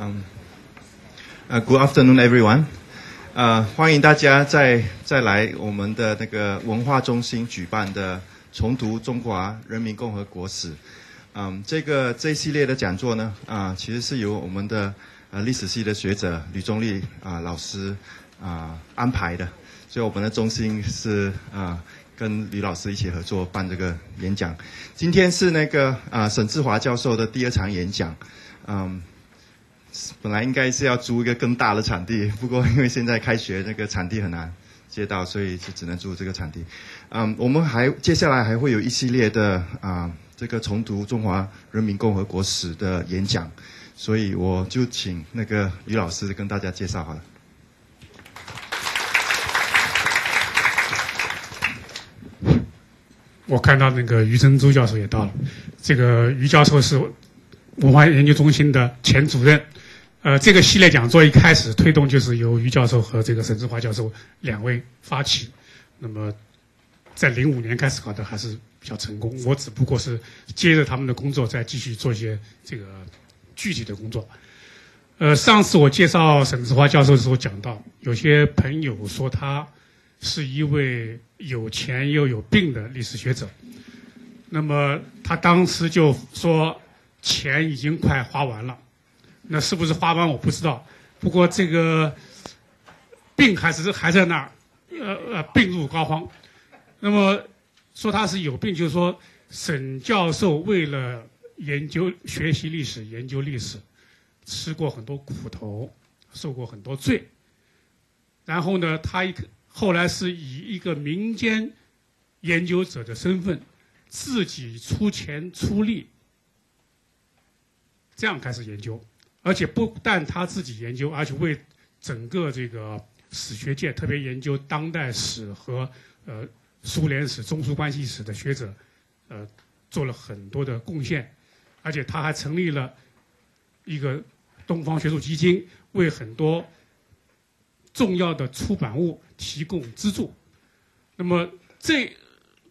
嗯，呃，Good afternoon, everyone。呃，欢迎大家再再来我们的那个文化中心举办的重读中华人民共和国史。嗯，这个这一系列的讲座呢，啊，其实是由我们的呃历史系的学者吕中立啊老师啊安排的，所以我们的中心是啊跟吕老师一起合作办这个演讲。今天是那个啊沈志华教授的第二场演讲，嗯。本来应该是要租一个更大的场地，不过因为现在开学，那个场地很难接到，所以就只能租这个场地。嗯，我们还接下来还会有一系列的啊，这个重读中华人民共和国史的演讲，所以我就请那个于老师跟大家介绍好了。我看到那个于珍珠教授也到了，这个于教授是文化研究中心的前主任。呃，这个系列讲座一开始推动就是由于教授和这个沈志华教授两位发起，那么在零五年开始搞的还是比较成功。我只不过是接着他们的工作，再继续做一些这个具体的工作。呃，上次我介绍沈志华教授的时候讲到，有些朋友说他是一位有钱又有病的历史学者，那么他当时就说钱已经快花完了。那是不是花完我不知道，不过这个病还是还在那儿，呃呃，病入膏肓。那么说他是有病，就是说沈教授为了研究学习历史、研究历史，吃过很多苦头，受过很多罪。然后呢，他一后来是以一个民间研究者的身份，自己出钱出力，这样开始研究。而且不但他自己研究，而且为整个这个史学界，特别研究当代史和呃苏联史、中苏关系史的学者，呃做了很多的贡献。而且他还成立了一个东方学术基金，为很多重要的出版物提供资助。那么这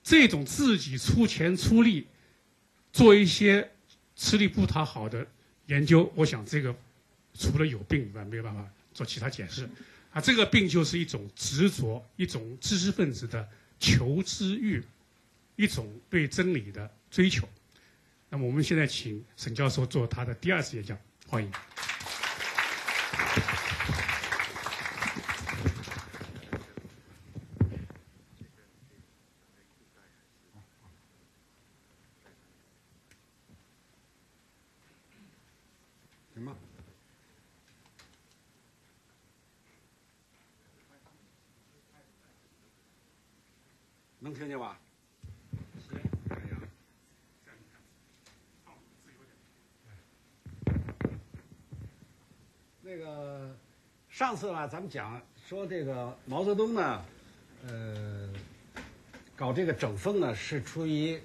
这种自己出钱出力做一些吃力不讨好的。研究，我想这个除了有病以外，没有办法做其他解释。啊，这个病就是一种执着，一种知识分子的求知欲，一种对真理的追求。那么，我们现在请沈教授做他的第二次演讲，欢迎。能听见吧？那个上次吧，咱们讲说这个毛泽东呢，呃，搞这个整风呢，是出于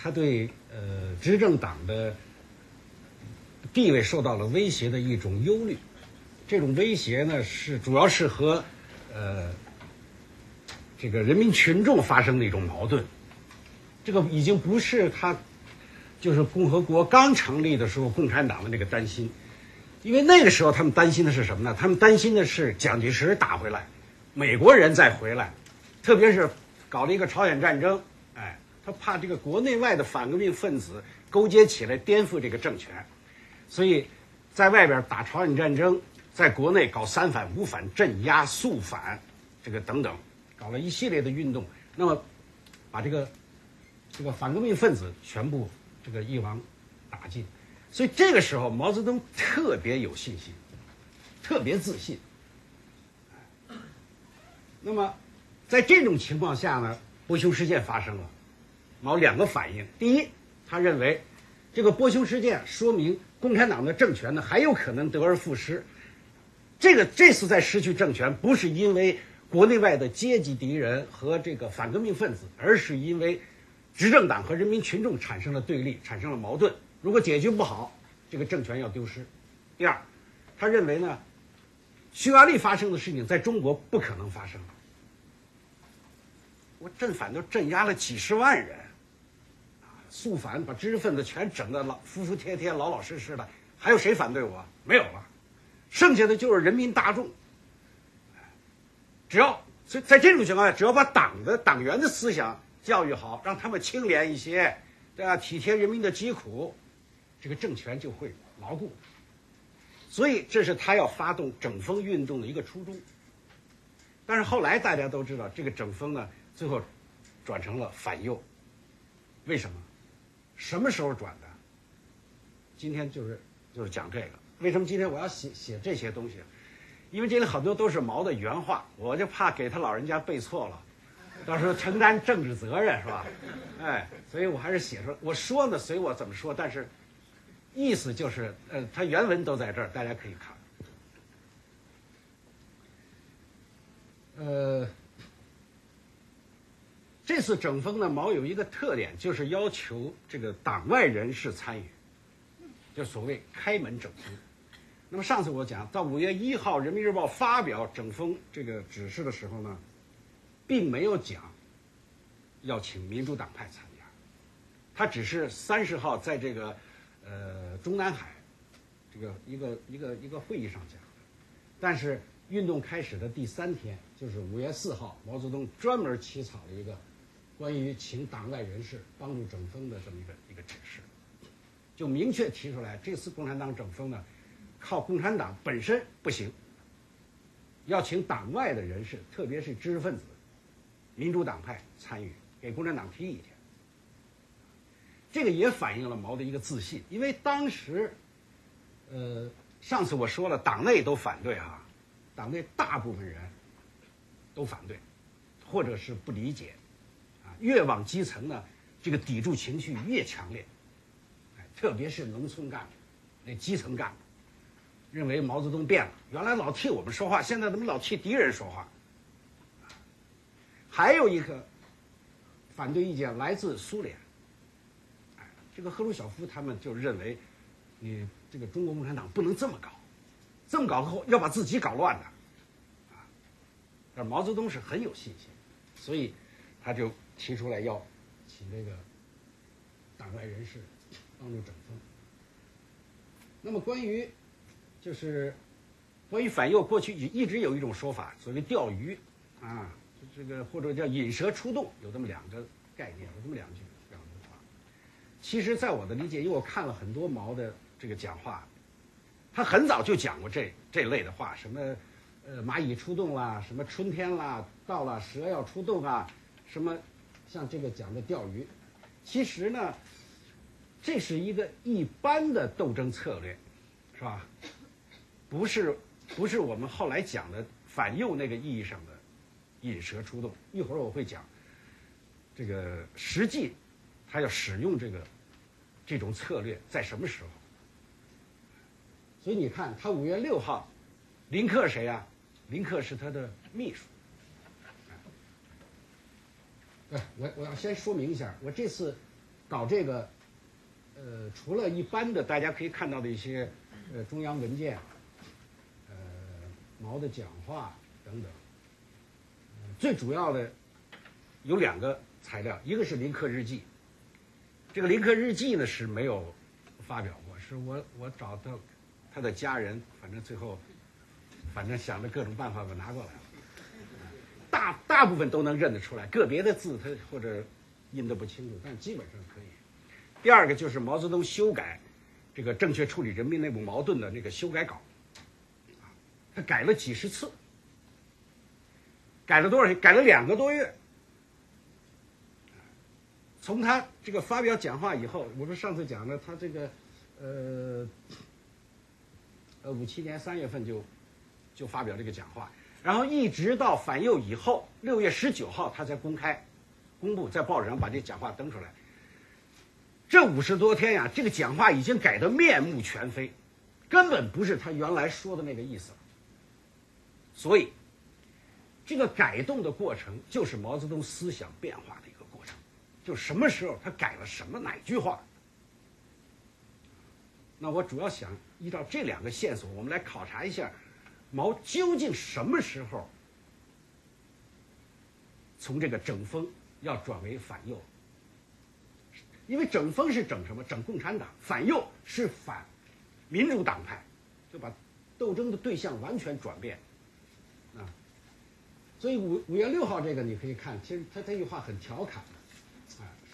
他对呃执政党的地位受到了威胁的一种忧虑。这种威胁呢，是主要是和呃。这个人民群众发生的一种矛盾，这个已经不是他，就是共和国刚成立的时候共产党的那个担心，因为那个时候他们担心的是什么呢？他们担心的是蒋介石打回来，美国人再回来，特别是搞了一个朝鲜战争，哎，他怕这个国内外的反革命分子勾结起来颠覆这个政权，所以在外边打朝鲜战争，在国内搞三反五反镇压肃反，这个等等。搞了一系列的运动，那么把这个这个反革命分子全部这个一网打尽，所以这个时候毛泽东特别有信心，特别自信。那么在这种情况下呢，波匈事件发生了，毛两个反应：第一，他认为这个波匈事件说明共产党的政权呢还有可能得而复失，这个这次在失去政权不是因为。国内外的阶级敌人和这个反革命分子，而是因为执政党和人民群众产生了对立，产生了矛盾。如果解决不好，这个政权要丢失。第二，他认为呢，匈牙利发生的事情在中国不可能发生。我镇反都镇压了几十万人，啊，肃反把知识分子全整的老服服帖帖、老老实实的，还有谁反对我？没有了，剩下的就是人民大众。只要所以在这种情况下，只要把党的党员的思想教育好，让他们清廉一些，对吧？体贴人民的疾苦，这个政权就会牢固。所以，这是他要发动整风运动的一个初衷。但是后来大家都知道，这个整风呢，最后转成了反右。为什么？什么时候转的？今天就是就是讲这个。为什么今天我要写写这些东西？因为这里很多都是毛的原话，我就怕给他老人家背错了，到时候承担政治责任是吧？哎，所以我还是写出来。我说呢，随我怎么说，但是。意思就是，呃，它原文都在这儿，大家可以看。呃，这次整风呢，毛有一个特点，就是要求这个党外人士参与，就所谓开门整风。那么上次我讲到五月一号，《人民日报》发表整风这个指示的时候呢，并没有讲要请民主党派参加，他只是三十号在这个。呃，中南海这个一个一个一个会议上讲的，但是运动开始的第三天，就是五月四号，毛泽东专门起草了一个关于请党外人士帮助整风的这么一个一个指示，就明确提出来，这次共产党整风呢，靠共产党本身不行，要请党外的人士，特别是知识分子、民主党派参与，给共产党提意见。这个也反映了毛的一个自信，因为当时，呃，上次我说了，党内都反对哈，党内大部分人都反对，或者是不理解，啊，越往基层呢，这个抵触情绪越强烈，哎，特别是农村干部，那基层干部，认为毛泽东变了，原来老替我们说话，现在怎么老替敌人说话？还有一个反对意见来自苏联。这个赫鲁晓夫他们就认为，你这个中国共产党不能这么搞，这么搞后要把自己搞乱的，啊，但毛泽东是很有信心，所以他就提出来要请这个党外人士帮助整风。那么关于就是关于反右，过去一直有一种说法，所谓钓鱼啊，这个或者叫引蛇出洞，有这么两个概念，有这么两句。其实，在我的理解，因为我看了很多毛的这个讲话，他很早就讲过这这类的话，什么，呃，蚂蚁出洞啦，什么春天啦到了，蛇要出洞啊，什么，像这个讲的钓鱼，其实呢，这是一个一般的斗争策略，是吧？不是，不是我们后来讲的反右那个意义上的引蛇出洞。一会儿我会讲，这个实际。他要使用这个这种策略在什么时候？所以你看，他五月六号，林克谁啊？林克是他的秘书。对，我我要先说明一下，我这次搞这个，呃，除了一般的大家可以看到的一些呃中央文件，呃毛的讲话等等，最主要的有两个材料，一个是林克日记。这个林克日记呢是没有发表过，是我我找到他的家人，反正最后反正想着各种办法把拿过来了，大大部分都能认得出来，个别的字他或者印的不清楚，但基本上可以。第二个就是毛泽东修改这个正确处理人民内部矛盾的那个修改稿，他改了几十次，改了多少？改了两个多月。从他这个发表讲话以后，我们上次讲了，他这个，呃，呃，五七年三月份就就发表这个讲话，然后一直到反右以后，六月十九号他才公开公布在报纸上把这讲话登出来。这五十多天呀，这个讲话已经改得面目全非，根本不是他原来说的那个意思了。所以，这个改动的过程就是毛泽东思想变化。就什么时候他改了什么哪句话？那我主要想依照这两个线索，我们来考察一下毛究竟什么时候从这个整风要转为反右？因为整风是整什么？整共产党，反右是反民主党派，就把斗争的对象完全转变，啊，所以五五月六号这个你可以看，其实他这句话很调侃，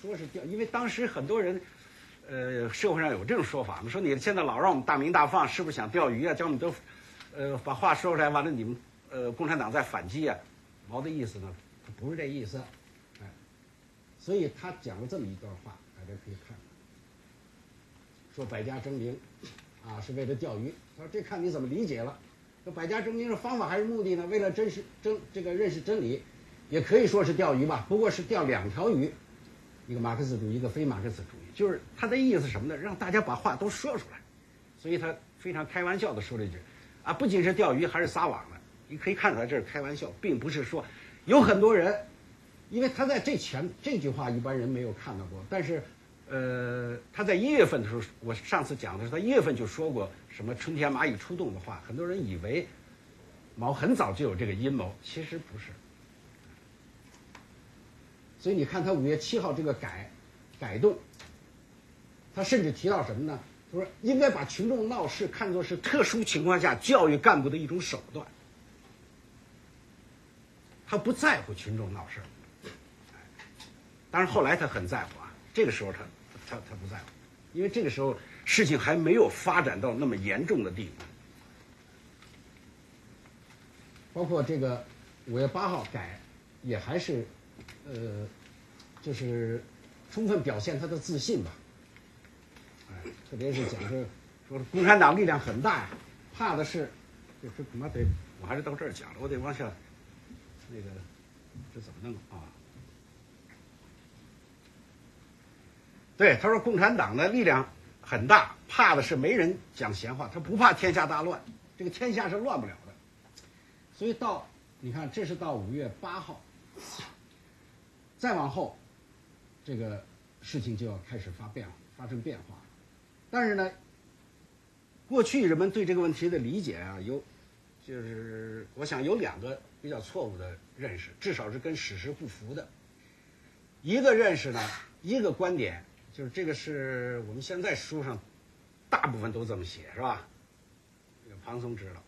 说是钓，因为当时很多人，呃，社会上有这种说法嘛，说你现在老让我们大鸣大放，是不是想钓鱼啊？叫我们都，呃，把话说出来，完了你们，呃，共产党在反击啊？毛的意思呢，他不是这意思，哎，所以他讲了这么一段话，大家可以看。说百家争鸣，啊，是为了钓鱼。他说这看你怎么理解了。说百家争鸣是方法还是目的呢？为了真实真这个认识真理，也可以说是钓鱼吧。不过是钓两条鱼，一个马克思主义，一个非马克思主义。就是他的意思什么呢？让大家把话都说出来。所以他非常开玩笑的说了一句：啊，不仅是钓鱼，还是撒网的。你可以看出来这是开玩笑，并不是说有很多人，因为他在这前这句话一般人没有看到过，但是。呃，他在一月份的时候，我上次讲的是他一月份就说过什么“春天蚂蚁出动”的话，很多人以为毛很早就有这个阴谋，其实不是。所以你看他五月七号这个改改动，他甚至提到什么呢？他说应该把群众闹事看作是特殊情况下教育干部的一种手段，他不在乎群众闹事。当然后来他很在乎啊，这个时候他。他他不在乎，因为这个时候事情还没有发展到那么严重的地步。包括这个五月八号改，也还是，呃，就是充分表现他的自信吧。哎，特别是讲是说共产党力量很大呀，怕的是，这这恐怕得我还是到这儿讲了，我得往下，那个这怎么弄啊？对，他说共产党的力量很大，怕的是没人讲闲话，他不怕天下大乱，这个天下是乱不了的。所以到你看，这是到五月八号，再往后，这个事情就要开始发变发生变化。但是呢，过去人们对这个问题的理解啊，有就是我想有两个比较错误的认识，至少是跟史实不符的。一个认识呢，一个观点。就是这个是我们现在书上大部分都这么写，是吧？这个庞松知道，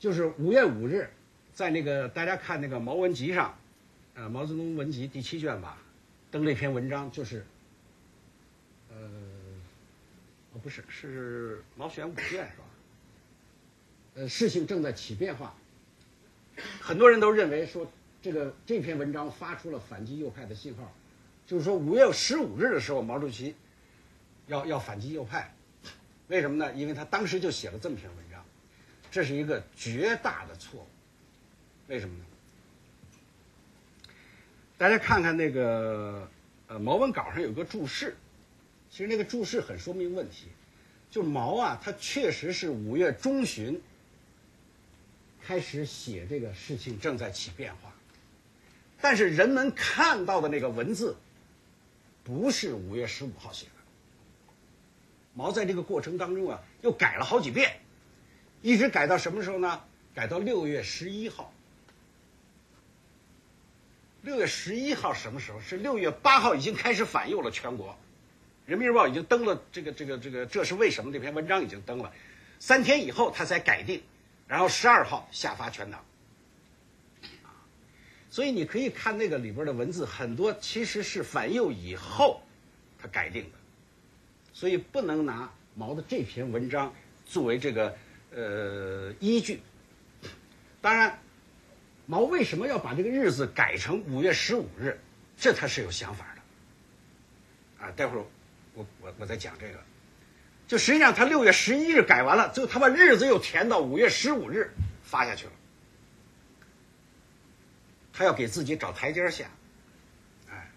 就是五月五日，在那个大家看那个《毛文集》上，呃，《毛泽东文集》第七卷吧，登了一篇文章，就是，呃，哦，不是，是《毛选》五卷是吧？呃，事情正在起变化，很多人都认为说这个这篇文章发出了反击右派的信号。就是说，五月十五日的时候，毛主席要要反击右派，为什么呢？因为他当时就写了这么篇文章，这是一个绝大的错误。为什么呢？大家看看那个呃毛文稿上有个注释，其实那个注释很说明问题。就毛啊，他确实是五月中旬开始写这个事情正在起变化，但是人们看到的那个文字。不是五月十五号写的，毛在这个过程当中啊，又改了好几遍，一直改到什么时候呢？改到六月十一号。六月十一号什么时候？是六月八号已经开始反右了，全国，《人民日报》已经登了这个这个这个，这是为什么？这篇文章已经登了，三天以后他才改定，然后十二号下发全党。所以你可以看那个里边的文字，很多其实是反右以后他改定的，所以不能拿毛的这篇文章作为这个呃依据。当然，毛为什么要把这个日子改成五月十五日？这他是有想法的。啊，待会儿我我我再讲这个。就实际上他六月十一日改完了，最后他把日子又填到五月十五日发下去了。他要给自己找台阶下，哎，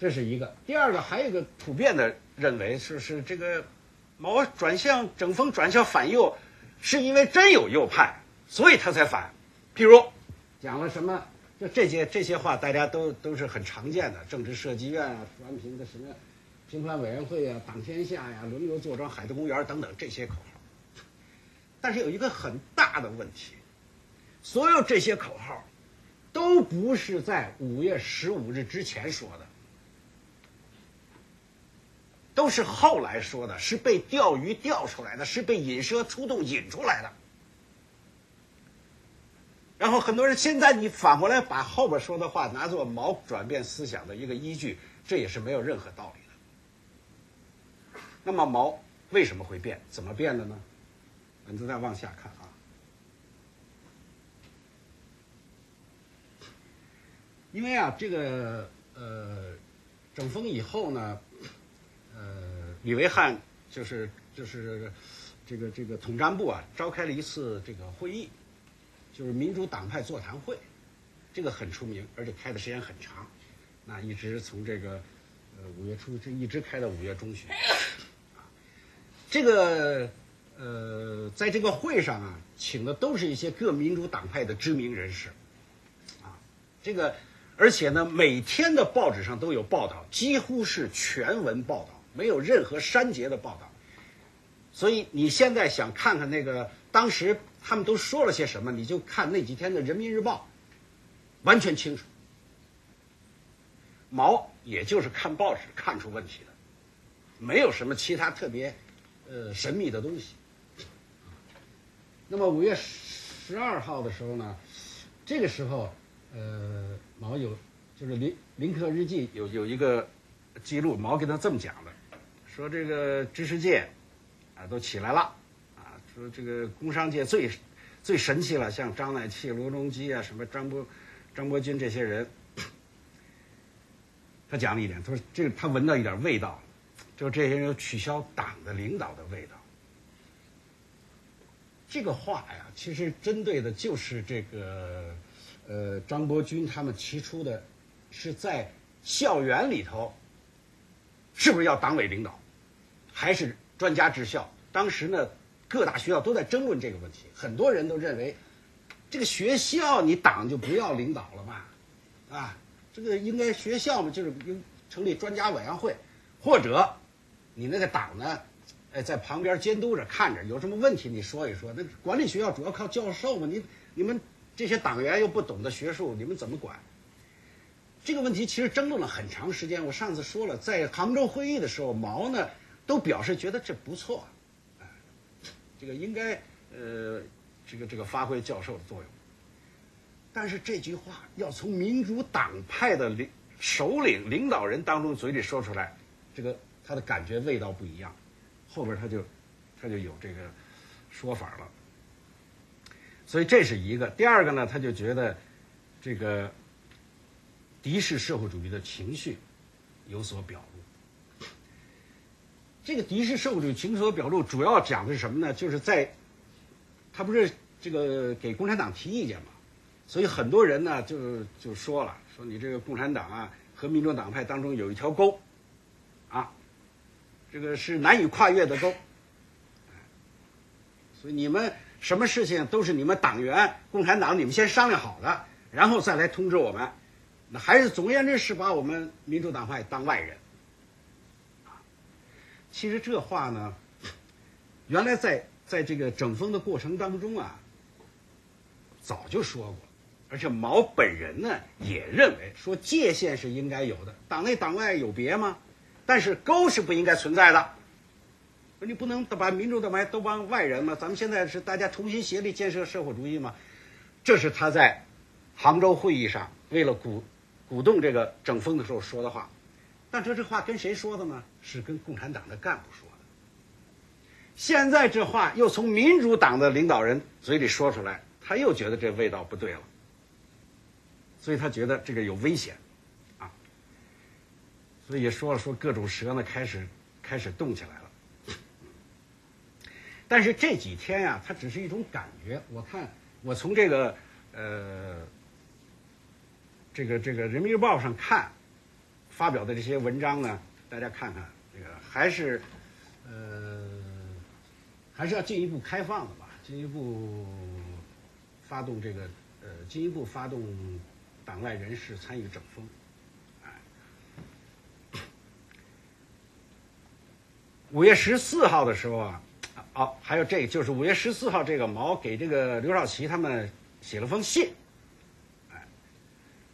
这是一个。第二个，还有一个普遍的认为是是这个毛转向整风转向反右，是因为真有右派，所以他才反。譬如讲了什么，就这些这些话，大家都都是很常见的。政治设计院啊，出安平的什么评判委员会啊，党天下呀，轮流坐庄海德公园等等这些口号。但是有一个很大的问题。所有这些口号，都不是在五月十五日之前说的。都是后来说的，是被钓鱼钓出来的，是被引蛇出洞引出来的。然后很多人现在你反过来把后边说的话拿作毛转变思想的一个依据，这也是没有任何道理的。那么毛为什么会变？怎么变的呢？文字再往下看啊。因为啊，这个呃，整风以后呢，呃，李维汉就是就是这个这个统战部啊，召开了一次这个会议，就是民主党派座谈会，这个很出名，而且开的时间很长，那一直从这个呃五月初，这一直开到五月中旬，啊，这个呃，在这个会上啊，请的都是一些各民主党派的知名人士，啊，这个。而且呢，每天的报纸上都有报道，几乎是全文报道，没有任何删节的报道。所以你现在想看看那个当时他们都说了些什么，你就看那几天的《人民日报》，完全清楚。毛也就是看报纸看出问题的，没有什么其他特别呃神秘的东西。那么五月十二号的时候呢，这个时候。呃，毛有就是林林克日记有有一个记录，毛给他这么讲的，说这个知识界啊都起来了，说这个工商界最最神气了，像张乃器、罗荣基啊，什么张伯张伯钧这些人，他讲了一点，他说这个他闻到一点味道，就这些人有取消党的领导的味道。这个话呀，其实针对的就是这个。呃，张伯钧他们提出的，是在校园里头，是不是要党委领导，还是专家治校？当时呢，各大学校都在争论这个问题，很多人都认为，这个学校你党就不要领导了嘛，啊，这个应该学校嘛就是应成立专家委员会，或者你那个党呢，哎，在旁边监督着看着，有什么问题你说一说。那管理学校主要靠教授嘛，你你们。这些党员又不懂得学术，你们怎么管？这个问题其实争论了很长时间。我上次说了，在杭州会议的时候，毛呢都表示觉得这不错，这个应该呃，这个这个发挥教授的作用。但是这句话要从民主党派的领首领、领导人当中嘴里说出来，这个他的感觉味道不一样。后边他就他就有这个说法了。所以这是一个，第二个呢，他就觉得这个敌视社会主义的情绪有所表。这个敌视社会主义情绪所表露，主要讲的是什么呢？就是在他不是这个给共产党提意见嘛，所以很多人呢就就说了，说你这个共产党啊和民主党派当中有一条沟啊，这个是难以跨越的沟，所以你们。什么事情都是你们党员、共产党你们先商量好的，然后再来通知我们。那还是总而言之是把我们民主党派当外人。其实这话呢，原来在在这个整风的过程当中啊，早就说过，而且毛本人呢也认为说界限是应该有的，党内党外有别吗？但是沟是不应该存在的。你不能把民主党派都帮外人吗？咱们现在是大家同心协力建设社会主义嘛？这是他在杭州会议上为了鼓鼓动这个整风的时候说的话。但这这话跟谁说的呢？是跟共产党的干部说的。现在这话又从民主党的领导人嘴里说出来，他又觉得这味道不对了，所以他觉得这个有危险啊。所以说了说各种蛇呢开始开始动起来了。但是这几天呀，它只是一种感觉。我看，我从这个呃，这个这个人民日报上看发表的这些文章呢，大家看看，这个还是呃，还是要进一步开放的吧，进一步发动这个呃，进一步发动党外人士参与整风。哎，五月十四号的时候啊。哦，还有这就是五月十四号，这个毛给这个刘少奇他们写了封信，哎，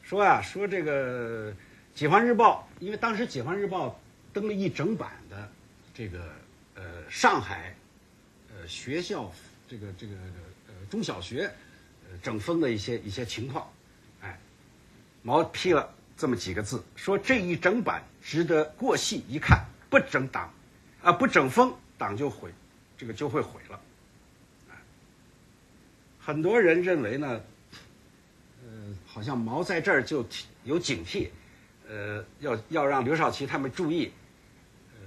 说啊，说这个《解放日报》，因为当时《解放日报》登了一整版的这个呃上海呃学校这个这个呃中小学呃整风的一些一些情况，哎，毛批了这么几个字，说这一整版值得过细一看，不整党啊不整风党就毁，这个就会毁了。很多人认为呢，呃，好像毛在这儿就有警惕，呃，要要让刘少奇他们注意，呃，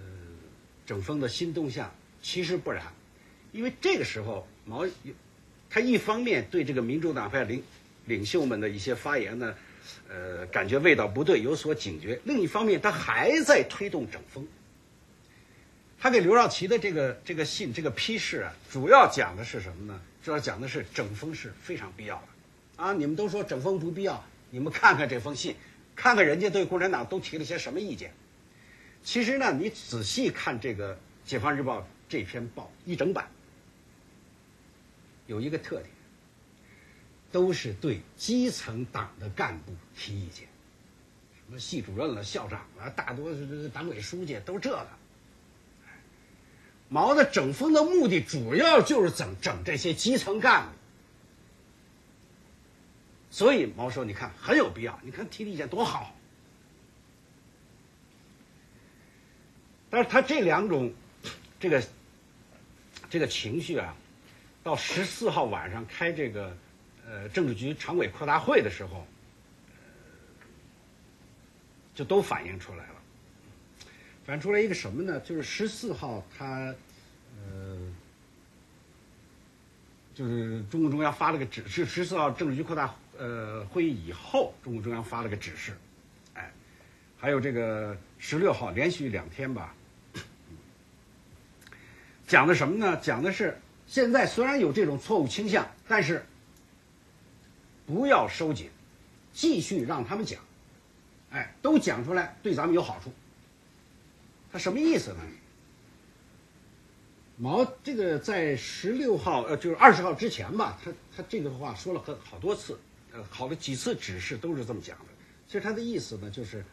整风的新动向。其实不然，因为这个时候毛，他一方面对这个民主党派领领袖们的一些发言呢，呃，感觉味道不对，有所警觉；另一方面，他还在推动整风。他给刘少奇的这个这个信，这个批示啊，主要讲的是什么呢？主要讲的是整风是非常必要的，啊，你们都说整风不必要，你们看看这封信，看看人家对共产党都提了些什么意见。其实呢，你仔细看这个《解放日报》这篇报一整版，有一个特点，都是对基层党的干部提意见，什么系主任了、校长了，大多是党委书记，都这个。毛的整风的目的主要就是整整这些基层干部，所以毛说：“你看很有必要，你看提的意见多好。”但是他这两种这个这个情绪啊，到十四号晚上开这个呃政治局常委扩大会的时候，就都反映出来了。反映出来一个什么呢？就是十四号他，呃，就是中共中央发了个指示，十四号政治局扩大呃会议以后，中共中央发了个指示，哎，还有这个十六号连续两天吧，讲的什么呢？讲的是现在虽然有这种错误倾向，但是不要收紧，继续让他们讲，哎，都讲出来对咱们有好处。他什么意思呢？毛这个在十六号呃，就是二十号之前吧，他他这个话说了很好多次，呃，好的几次指示都是这么讲的。其实他的意思呢，就是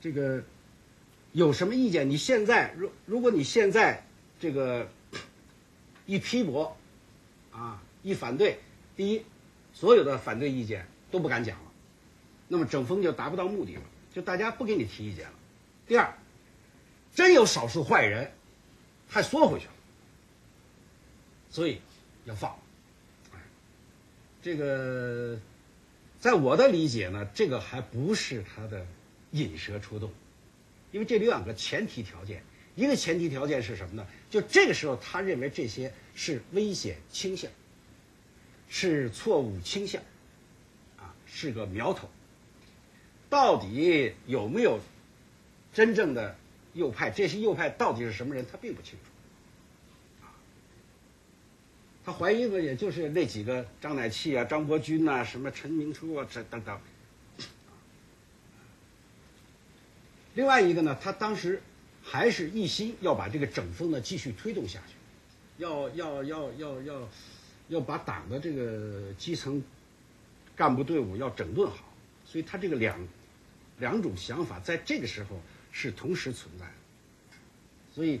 这个有什么意见，你现在如如果你现在这个一批驳啊，一反对，第一，所有的反对意见都不敢讲了，那么整风就达不到目的了，就大家不给你提意见了。第二。真有少数坏人，还缩回去了，所以要放。这个，在我的理解呢，这个还不是他的引蛇出洞，因为这里有两个前提条件。一个前提条件是什么呢？就这个时候，他认为这些是危险倾向，是错误倾向，啊，是个苗头。到底有没有真正的？右派这些右派到底是什么人？他并不清楚，他怀疑的也就是那几个张乃器啊、张伯钧呐、什么陈明初啊这等等。另外一个呢，他当时还是一心要把这个整风呢继续推动下去，要要要要要要把党的这个基层干部队伍要整顿好，所以他这个两两种想法在这个时候。是同时存在的，所以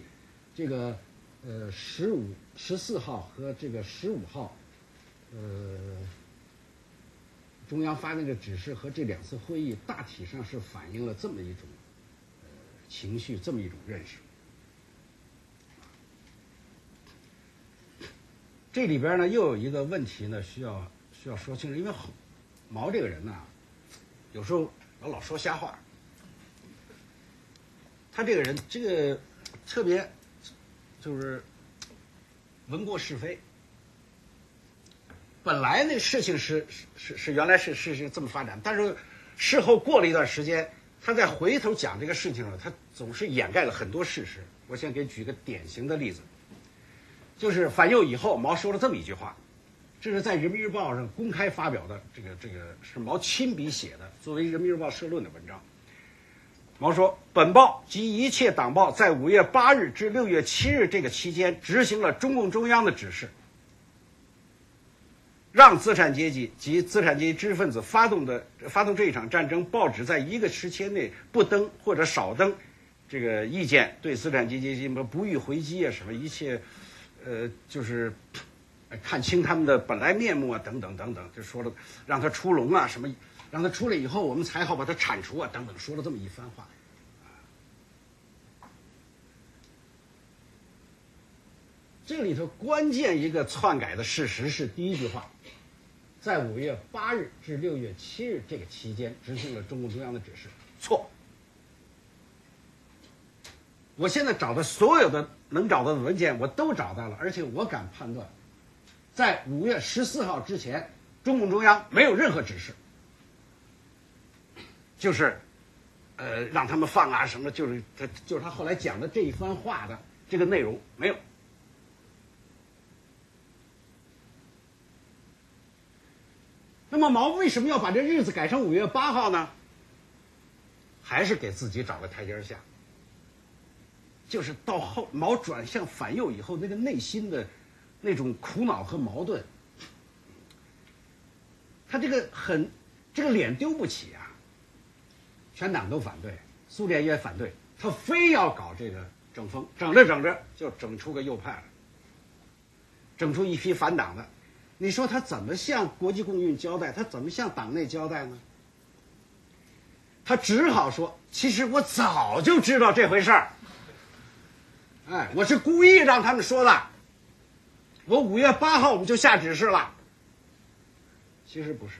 这个呃十五十四号和这个十五号，呃中央发那个指示和这两次会议大体上是反映了这么一种情绪，这么一种认识。这里边呢又有一个问题呢需要需要说清楚，因为毛这个人呢有时候老老说瞎话。他这个人，这个特别就是闻过是非。本来那事情是是是原来是是是这么发展，但是事后过了一段时间，他再回头讲这个事情了，他总是掩盖了很多事实。我先给举个典型的例子，就是反右以后，毛说了这么一句话，这是在人民日报上公开发表的，这个这个是毛亲笔写的，作为人民日报社论的文章。毛说：“本报及一切党报在五月八日至六月七日这个期间执行了中共中央的指示，让资产阶级及资产阶级知识分子发动的发动这一场战争。报纸在一个时期内不登或者少登这个意见，对资产阶级什么不予回击啊，什么一切，呃，就是看清他们的本来面目啊，等等等等，就说了让他出笼啊，什么让他出来以后，我们才好把他铲除啊，等等，说了这么一番话。这里头关键一个篡改的事实是第一句话，在五月八日至六月七日这个期间执行了中共中央的指示，错。我现在找的所有的能找到的文件我都找到了，而且我敢判断，在五月十四号之前，中共中央没有任何指示，就是，呃，让他们放啊什么，就是他就是他后来讲的这一番话的这个内容没有。那么毛为什么要把这日子改成五月八号呢？还是给自己找个台阶下。就是到后毛转向反右以后，那个内心的那种苦恼和矛盾，他这个很这个脸丢不起啊。全党都反对，苏联也反对，他非要搞这个整风，整着整着就整出个右派来，整出一批反党的。你说他怎么向国际共运交代？他怎么向党内交代呢？他只好说：“其实我早就知道这回事儿。”哎，我是故意让他们说的。我五月八号我们就下指示了。其实不是，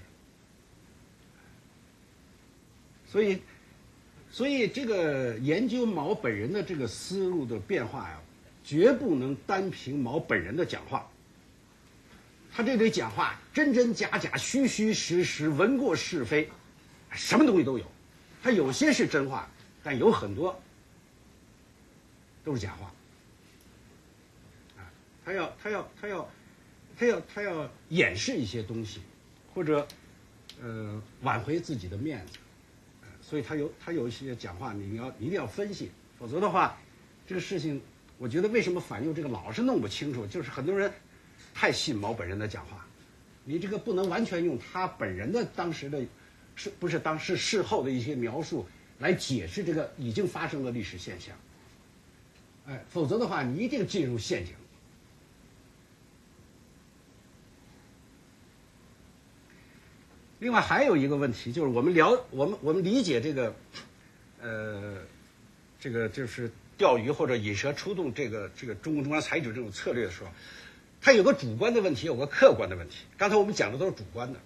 所以，所以这个研究毛本人的这个思路的变化呀，绝不能单凭毛本人的讲话。他这里讲话真真假假、虚虚实实、闻过是非，什么东西都有。他有些是真话，但有很多都是假话。啊，他要他要他要他要他要掩饰一些东西，或者呃挽回自己的面子，所以他有他有一些讲话，你要一定要分析，否则的话，这个事情，我觉得为什么反右这个老是弄不清楚，就是很多人太信毛本人的讲话，你这个不能完全用他本人的当时的。是不是当时事后的一些描述来解释这个已经发生的历史现象？哎，否则的话，你一定进入陷阱。另外还有一个问题，就是我们了我们我们理解这个，呃，这个就是钓鱼或者引蛇出洞这个这个中共中央采取这种策略的时候，它有个主观的问题，有个客观的问题。刚才我们讲的都是主观的，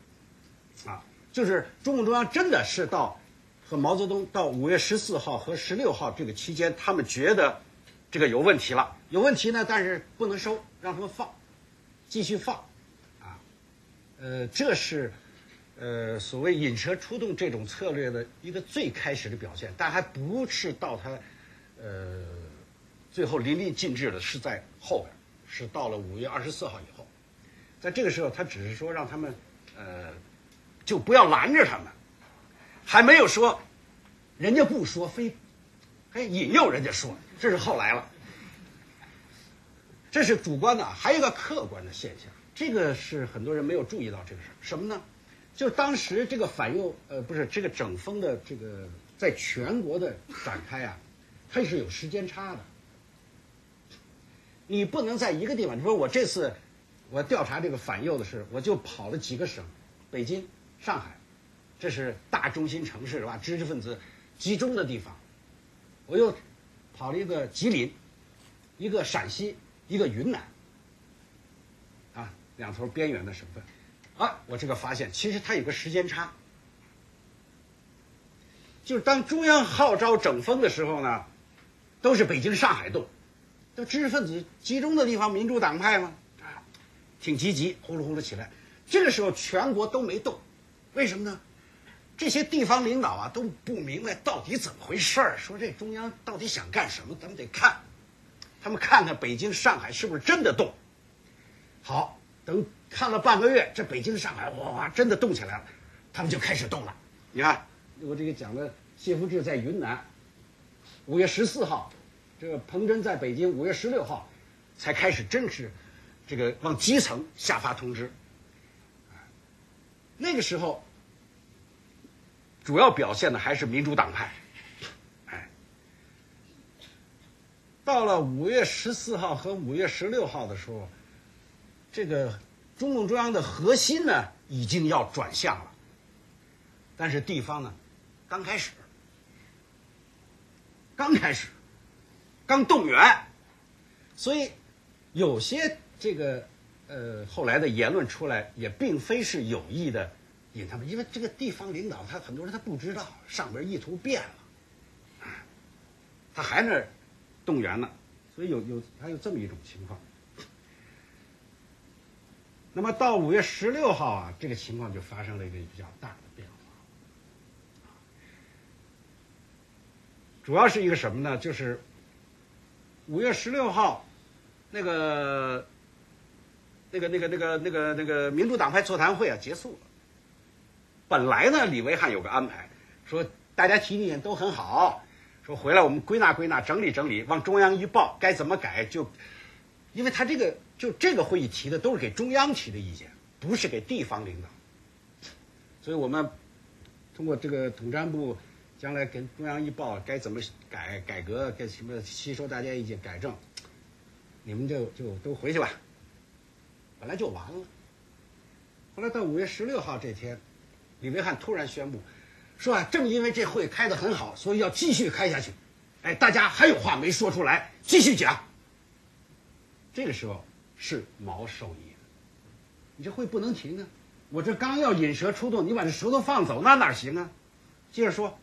啊。就是中共中央真的是到和毛泽东到五月十四号和十六号这个期间，他们觉得这个有问题了，有问题呢，但是不能收，让他们放，继续放，啊，呃，这是呃所谓引蛇出洞这种策略的一个最开始的表现，但还不是到他呃最后淋漓尽致的，是在后边，是到了五月二十四号以后，在这个时候，他只是说让他们呃。就不要拦着他们，还没有说，人家不说，非还引诱人家说，这是后来了。这是主观的，还有一个客观的现象，这个是很多人没有注意到这个事什么呢？就当时这个反右，呃，不是这个整风的这个在全国的展开啊，它是有时间差的。你不能在一个地方，你说我这次我调查这个反右的事，我就跑了几个省，北京。上海，这是大中心城市是吧？知识分子集中的地方。我又跑了一个吉林，一个陕西，一个云南，啊，两头边缘的省份。啊，我这个发现，其实它有个时间差，就是当中央号召整风的时候呢，都是北京、上海动，都知识分子集中的地方，民主党派嘛，啊，挺积极，呼噜呼噜起来。这个时候全国都没动。为什么呢？这些地方领导啊都不明白到底怎么回事儿。说这中央到底想干什么？咱们得看，他们看看北京、上海是不是真的动。好，等看了半个月，这北京、上海哇哇真的动起来了，他们就开始动了。你看，我这个讲的谢福志在云南，五月十四号，这个彭真在北京，五月十六号才开始正式这个往基层下发通知。那个时候。主要表现的还是民主党派，哎，到了五月十四号和五月十六号的时候，这个中共中央的核心呢已经要转向了，但是地方呢刚开始，刚开始，刚动员，所以有些这个呃后来的言论出来，也并非是有意的引他们，因为这个地方领导他很多人他不知道上边意图变了，他还那动员呢，所以有有还有这么一种情况。那么到五月十六号啊，这个情况就发生了一个比较大的变化。主要是一个什么呢？就是五月十六号，那个、那个、那个、那个、那个、那个民主党派座谈会啊结束了。本来呢，李维汉有个安排，说大家提意见都很好，说回来我们归纳归纳、整理整理，往中央一报，该怎么改就，因为他这个就这个会议提的都是给中央提的意见，不是给地方领导，所以我们通过这个统战部将来跟中央一报，该怎么改改革，该什么吸收大家意见改正，你们就就都回去吧，本来就完了。后来到五月十六号这天，李维汉突然宣布，说啊，正因为这会开得很好，所以要继续开下去。哎，大家还有话没说出来，继续讲。这个时候是毛受益，你这会不能停啊！我这刚要引蛇出洞，你把这舌头放走，那哪行啊？接着说，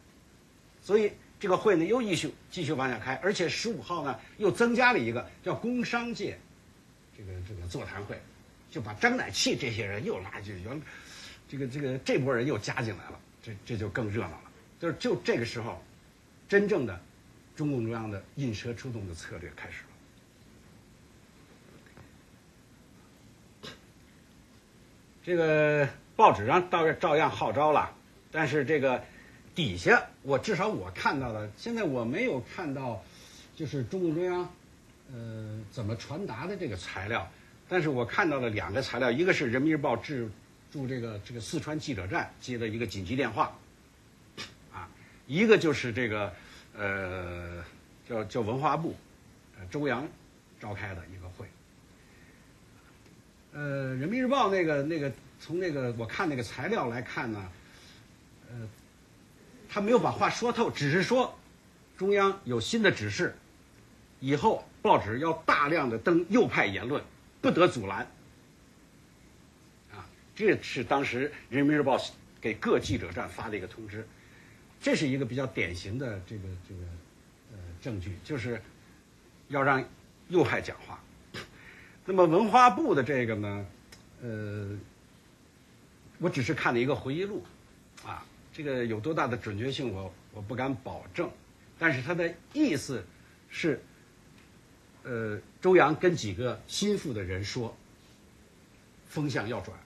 所以这个会呢又继续继续往下开，而且十五号呢又增加了一个叫工商界这个这个座谈会，就把张乃器这些人又拉进去，原这个这个这波人又加进来了，这这就更热闹了。就是就这个时候，真正的中共中央的引蛇出洞的策略开始了。这个报纸上倒是照样号召了，但是这个底下我至少我看到的，现在我没有看到，就是中共中央呃怎么传达的这个材料，但是我看到了两个材料，一个是人民日报驻驻这个这个四川记者站接的一个紧急电话，啊，一个就是这个呃叫叫文化部呃周扬召开的一个会。呃，人民日报那个那个从那个我看那个材料来看呢，呃，他没有把话说透，只是说中央有新的指示，以后报纸要大量的登右派言论，不得阻拦。啊，这是当时人民日报给各记者站发的一个通知，这是一个比较典型的这个这个呃证据，就是要让右派讲话。那么文化部的这个呢，呃，我只是看了一个回忆录，啊，这个有多大的准确性我我不敢保证，但是它的意思是，呃，周扬跟几个心腹的人说，风向要转，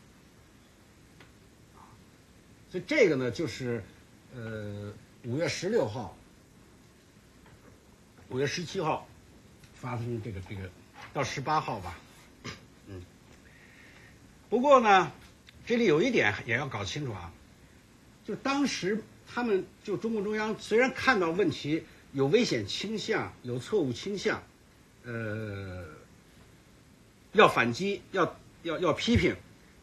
啊，所以这个呢就是，呃，五月十六号，五月十七号发生这个这个到十八号吧。不过呢，这里有一点也要搞清楚啊，就当时他们就中共中央虽然看到问题有危险倾向、有错误倾向，呃，要反击、要要要批评，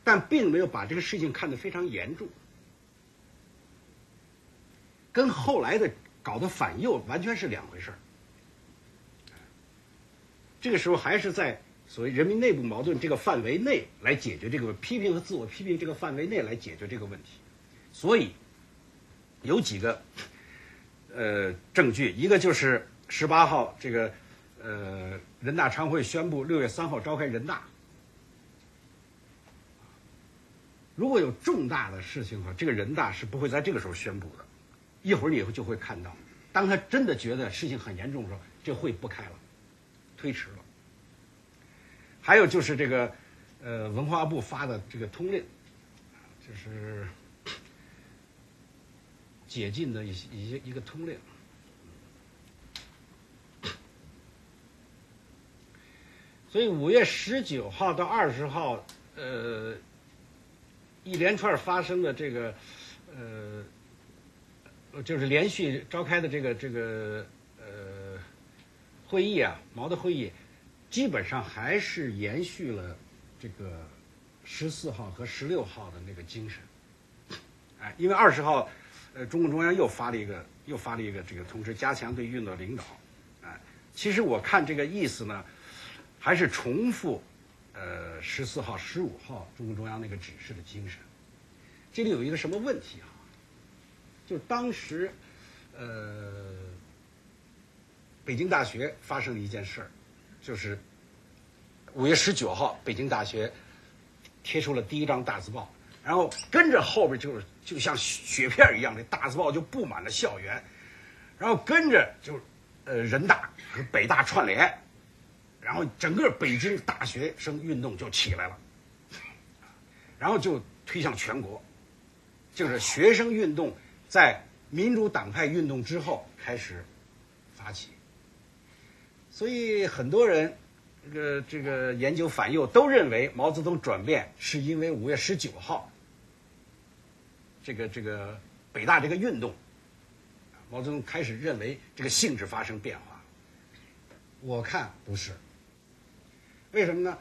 但并没有把这个事情看得非常严重，跟后来的搞的反右完全是两回事儿。这个时候还是在。所谓人民内部矛盾这个范围内来解决这个批评和自我批评这个范围内来解决这个问题，所以有几个呃证据，一个就是十八号这个呃人大常会宣布六月三号召开人大，如果有重大的事情的话，这个人大是不会在这个时候宣布的，一会儿你就会看到，当他真的觉得事情很严重的时候，这会不开了，推迟了。还有就是这个，呃，文化部发的这个通令，就是解禁的一些一些一个通令。所以五月十九号到二十号，呃，一连串发生的这个，呃，就是连续召开的这个这个呃会议啊，毛的会议，基本上还是延续了这个十四号和十六号的那个精神。哎，因为二十号，呃，中共中央又发了一个又发了一个这个通知，加强对运动领导。哎，其实我看这个意思呢，还是重复，呃，十四号、十五号中共中央那个指示的精神。这里有一个什么问题啊？就当时，呃，北京大学发生了一件事儿，就是五月十九号，北京大学贴出了第一张大字报，然后跟着后边就是就像雪片一样的大字报就布满了校园，然后跟着就呃人大和北大串联，然后整个北京大学生运动就起来了，然后就推向全国，就是学生运动。在民主党派运动之后开始发起，所以很多人这个这个研究反右都认为毛泽东转变是因为五月十九号这个这个北大这个运动，毛泽东开始认为这个性质发生变化。我看不是，为什么呢？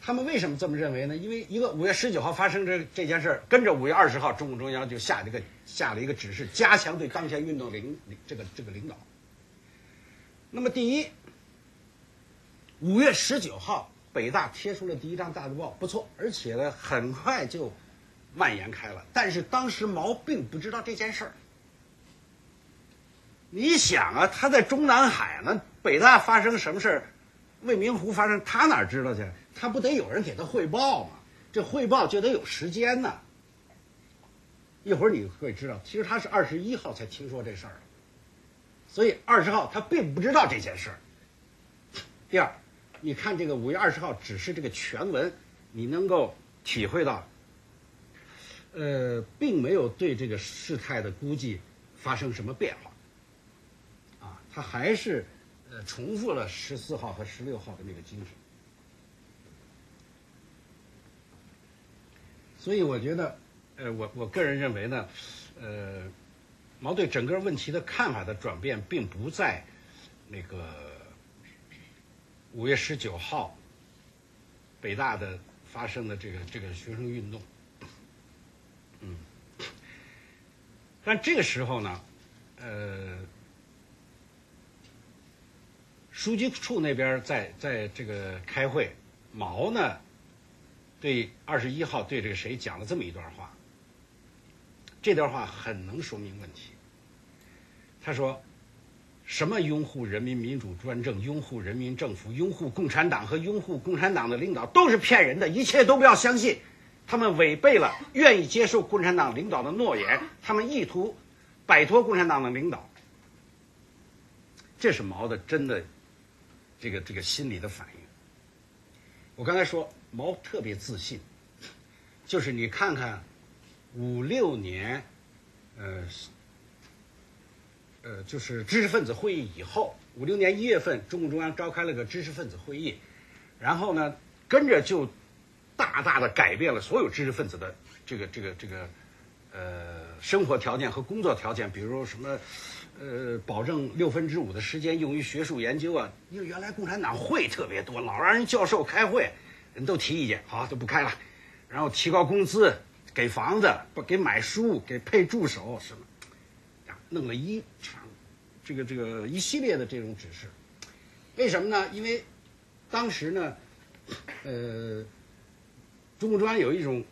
他们为什么这么认为呢？因为一个五月十九号发生这这件事儿，跟着五月二十号，中共中央就下了一个下了一个指示，加强对当前运动领这个这个领导。那么，第一，五月十九号，北大贴出了第一张大字报，不错，而且呢，很快就蔓延开了。但是当时毛并不知道这件事儿。你想啊，他在中南海呢，北大发生什么事儿？未名湖发生，他哪知道去？他不得有人给他汇报吗？这汇报就得有时间呢。一会儿你会知道，其实他是二十一号才听说这事儿，所以二十号他并不知道这件事儿。第二，你看这个五月二十号只是这个全文，你能够体会到，呃，并没有对这个事态的估计发生什么变化，啊，他还是。呃，重复了十四号和十六号的那个精神，所以我觉得，呃，我我个人认为呢，呃，毛对整个问题的看法的转变，并不在那个五月十九号北大的发生的这个这个学生运动，嗯，但这个时候呢，呃。书记处那边在在这个开会，毛呢对二十一号对这个谁讲了这么一段话，这段话很能说明问题。他说：“什么拥护人民民主专政、拥护人民政府、拥护共产党和拥护共产党的领导都是骗人的，一切都不要相信。他们违背了愿意接受共产党领导的诺言，他们意图摆脱共产党的领导。”这是毛的真的。这个这个心理的反应，我刚才说毛特别自信，就是你看看五六年，呃，呃，就是知识分子会议以后，五六年一月份，中共中央召开了个知识分子会议，然后呢，跟着就大大的改变了所有知识分子的这个这个这个呃生活条件和工作条件，比如什么。呃，保证六分之五的时间用于学术研究啊！因为原来共产党会特别多，老让人教授开会，人都提意见，好就不开了。然后提高工资，给房子，不给买书，给配助手什么，弄了一场，这个这个一系列的这种指示。为什么呢？因为当时呢，呃，中共中央有一种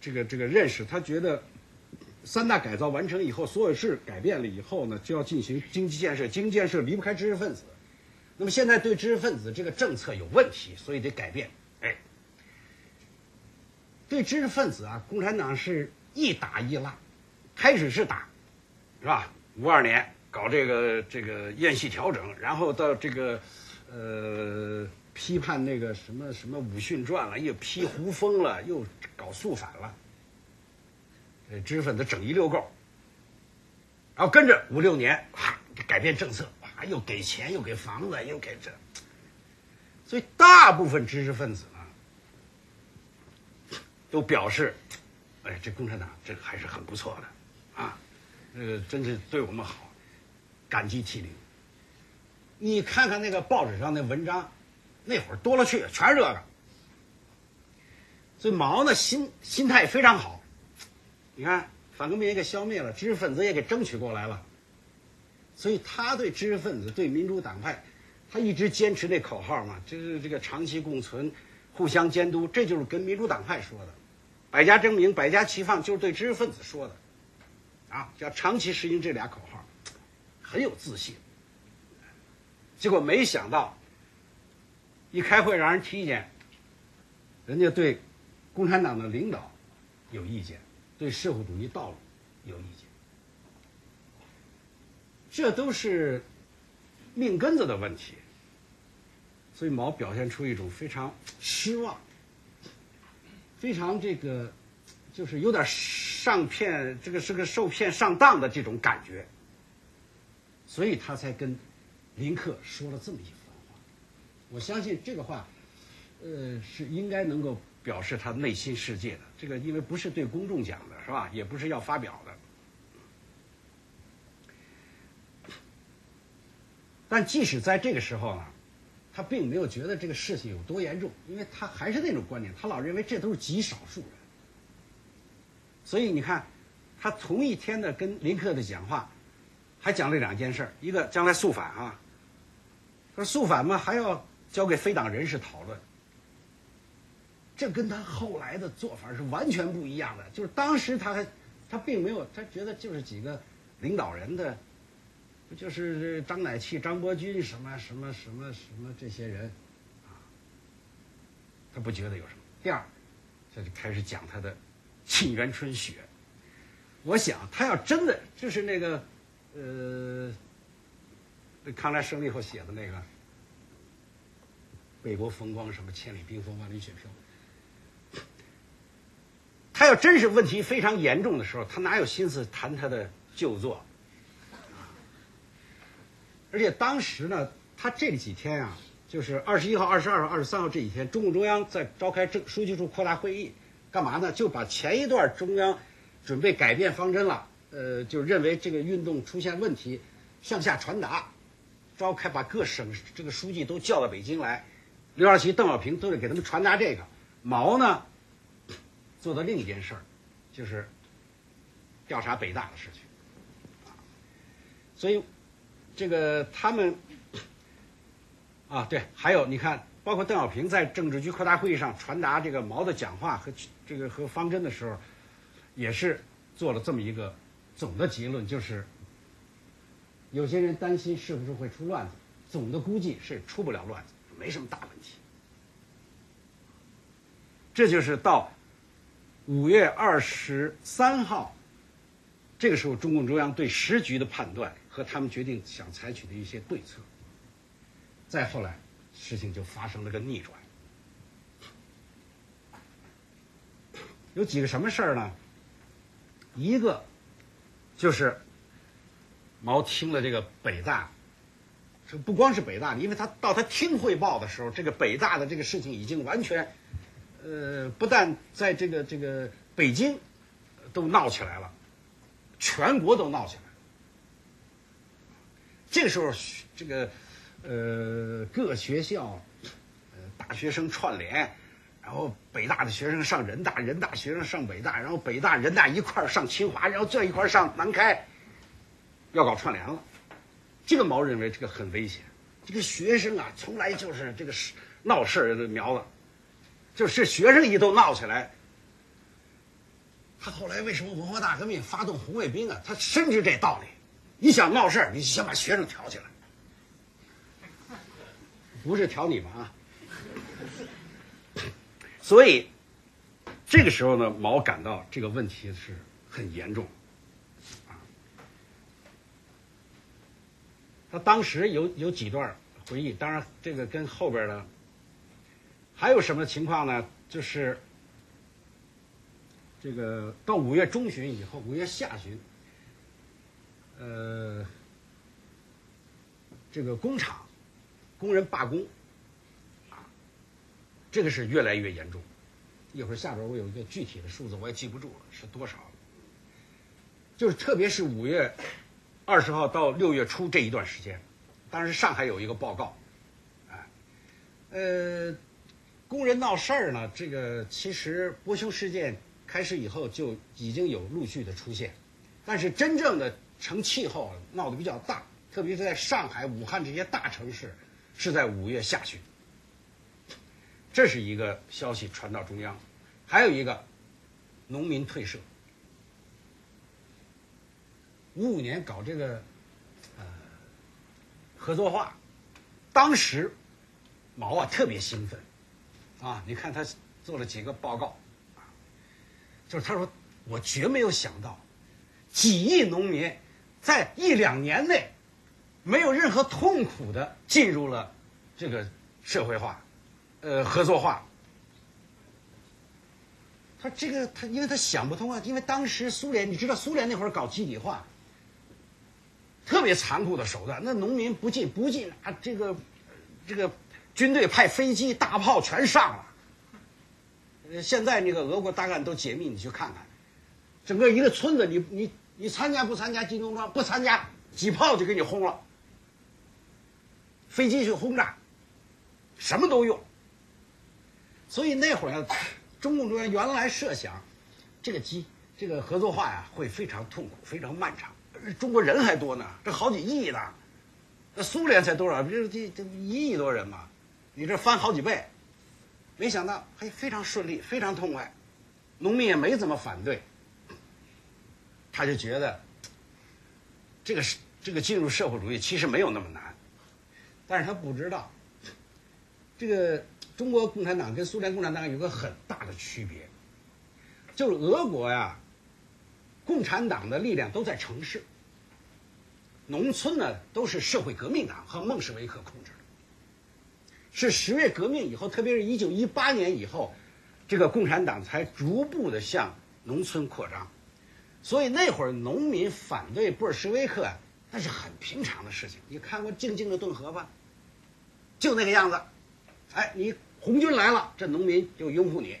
这个这个认识，他觉得。三大改造完成以后，所有事改变了以后呢，就要进行经济建设。经济建设离不开知识分子。那么现在对知识分子这个政策有问题，所以得改变。哎，对知识分子啊，共产党是一打一拉。开始是打，是吧？五二年搞这个这个院系调整，然后到这个呃批判那个什么什么武训传了，又批胡风了，又搞肃反了。知识分子整一溜够，然后跟着五六年，哈，改变政策，哇，又给钱，又给房子，又给这，所以大部分知识分子呢，都表示，哎，这共产党这个还是很不错的，啊，这个真是对我们好，感激涕零。你看看那个报纸上那文章，那会儿多了去，全是这个。所以毛呢心心态非常好，你看反革命也给消灭了，知识分子也给争取过来了。所以他对知识分子、对民主党派，他一直坚持那口号嘛，就是这个长期共存、互相监督，这就是跟民主党派说的。百家争鸣、百家齐放，就是对知识分子说的，啊，叫长期实行这俩口号，很有自信。结果没想到，一开会让人提意见，人家对共产党的领导有意见，对社会主义道路有意见，这都是命根子的问题。所以毛表现出一种非常失望。非常这个，就是有点上骗，这个是个受骗上当的这种感觉，所以他才跟林克说了这么一番话。我相信这个话，呃，是应该能够表示他内心世界的。这个因为不是对公众讲的，是吧？也不是要发表的。但即使在这个时候呢？他并没有觉得这个事情有多严重，因为他还是那种观点，他老认为这都是极少数人。所以你看，他同一天的跟林克的讲话，还讲了两件事一个将来肃反啊，说肃反嘛还要交给非党人士讨论，这跟他后来的做法是完全不一样的。就是当时他还他并没有，他觉得就是几个领导人的。不就是张乃器、张伯钧什么什么什么什么这些人，啊，他不觉得有什么。第二，他就开始讲他的《沁园春·雪》。我想他要真的就是那个，呃，康来胜利后写的那个“北国风光”什么“千里冰封，万里雪飘”，他要真是问题非常严重的时候，他哪有心思谈他的旧作？而且当时呢，他这几天啊，就是二十一号、二十二号、二十三号这几天，中共中央在召开政书记处扩大会议，干嘛呢？就把前一段中央准备改变方针了，呃，就认为这个运动出现问题，向下传达，召开把各省这个书记都叫到北京来，刘少奇、邓小平都得给他们传达这个。毛呢，做的另一件事儿，就是调查北大的事情，啊所以。这个他们啊，对，还有你看，包括邓小平在政治局扩大会议上传达这个毛的讲话和这个和方针的时候，也是做了这么一个总的结论，就是有些人担心是不是会出乱子，总的估计是出不了乱子，没什么大问题。这就是到五月二十三号，这个时候中共中央对时局的判断。和他们决定想采取的一些对策，再后来，事情就发生了个逆转。有几个什么事儿呢？一个就是毛听了这个北大，这不光是北大，因为他到他听汇报的时候，这个北大的这个事情已经完全，呃，不但在这个这个北京都闹起来了，全国都闹起来。这个时候，这个呃，各学校呃大学生串联，然后北大的学生上人大，人大学生上北大，然后北大人大一块儿上清华，然后这一块儿上南开，要搞串联了。这个毛认为这个很危险。这个学生啊，从来就是这个闹事的苗子，就是学生一都闹起来。他后来为什么文化大革命发动红卫兵啊？他深知这道理。你想闹事儿，你先把学生挑起来，不是挑你们啊。所以这个时候呢，毛感到这个问题是很严重，啊。他当时有有几段回忆，当然这个跟后边的还有什么情况呢？就是这个到五月中旬以后，五月下旬。呃，这个工厂工人罢工啊，这个是越来越严重。一会儿下边我有一个具体的数字，我也记不住了是多少。就是特别是五月二十号到六月初这一段时间，当时上海有一个报告，哎，呃，工人闹事儿呢，这个其实波匈事件开始以后就已经有陆续的出现，但是真正的成气候闹得比较大，特别是在上海、武汉这些大城市，是在五月下旬。这是一个消息传到中央，还有一个，农民退社。五五年搞这个，呃，合作化，当时毛啊特别兴奋，啊，你看他做了几个报告，啊，就是他说我绝没有想到，几亿农民在一两年内没有任何痛苦的进入了这个社会化。呃，合作化。他这个他，因为他想不通啊，因为当时苏联，你知道苏联那会儿搞集体化，特别残酷的手段，那农民不进不进啊，这个这个军队派飞机大炮全上了。现在那个俄国档案都解密，你去看看，整个一个村子，你你你参加不参加集中装？不参加，几炮就给你轰了，飞机去轰炸，什么都用。所以那会儿，中共中央原来设想，这个机这个合作化呀会非常痛苦、非常漫长。中国人还多呢，这好几亿呢，那苏联才多少？不是这这一亿多人嘛？你这翻好几倍。没想到还非常顺利，非常痛快，农民也没怎么反对。他就觉得，这个是这个进入社会主义其实没有那么难，但是他不知道，这个。中国共产党跟苏联共产党有个很大的区别，就是俄国呀，共产党的力量都在城市，农村呢都是社会革命党和孟什维克控制的。是十月革命以后，特别是一九一八年以后，这个共产党才逐步的向农村扩张，所以那会儿农民反对布尔什维克，那是很平常的事情。你看过《静静的顿河》吧？就那个样子，哎，你。红军来了，这农民就拥护你；